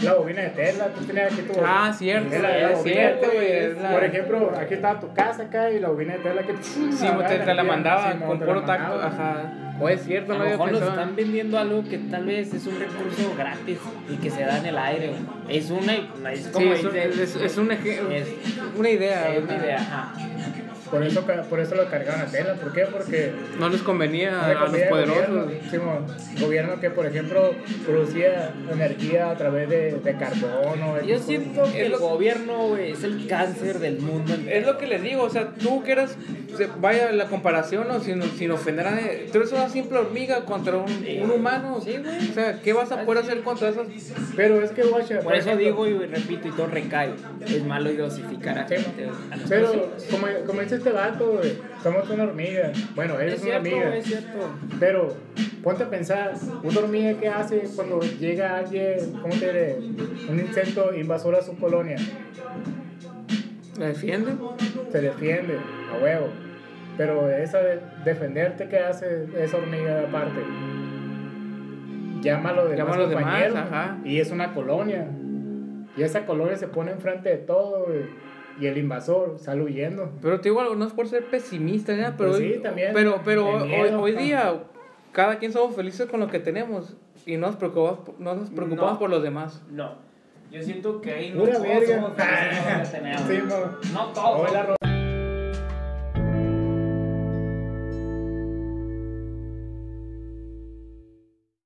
la bobina de Tesla. Tú tenías aquí tu Ah, cierto, Es la, la es bobina, cierto, güey. es la- Por ejemplo, aquí estaba tu casa acá y la bobina de Tesla que. Sí, te, te la mandaba con puro tacto. Ajá. O es cierto, A no lo mejor nos están vendiendo algo que tal vez es un recurso gratis y que se da en el aire. güey. Es una. Es Sí, como es, un- es, es un eje- es- una idea. es una idea. ajá. Por eso, ca- por eso lo cargaron a Tesla. ¿Por qué? Porque. No les convenía no a, los poderosos. Gobierno, sí, gobierno que, por ejemplo, producía energía a través de, de carbono. Yo siento que el gobierno güey, es el cáncer del mundo. Es lo que les digo, o sea, tú que eras, vaya la comparación, ¿no? sin, sin ofender a nadie, tú eres una simple hormiga contra un, un humano. Sí, güey. O sea, ¿qué vas a poder hacer contra esas? Pero es que, guacha. Por eso ejemplo, digo y repito y todo recae. Es malo dosificar a Sí, gente. a las Pero, como, como dice este vato, güey, somos una hormiga. Bueno, eres es una cierto, hormiga. es cierto. Pero ponte a pensar, una hormiga que hace cuando llega alguien, ¿cómo te diré? Un insecto invasor a su colonia. ¿La defienden? Se defiende, a huevo. Pero esa de defenderte que hace esa hormiga aparte. Llama a los demás ajá. Y es una colonia. Y esa colonia se pone enfrente de todo, güey, Y el invasor sale huyendo. Pero te digo algo, no es por ser pesimista, ¿ya? pero, Pues sí, hoy- también, pero, pero hoy, miedo, hoy ajá. día cada quien somos felices con lo que tenemos y no nos preocupamos, no nos preocupamos No. por los demás. No. Yo siento que ahí no todos somos felices con lo que *laughs* tenemos. Sí. No todos.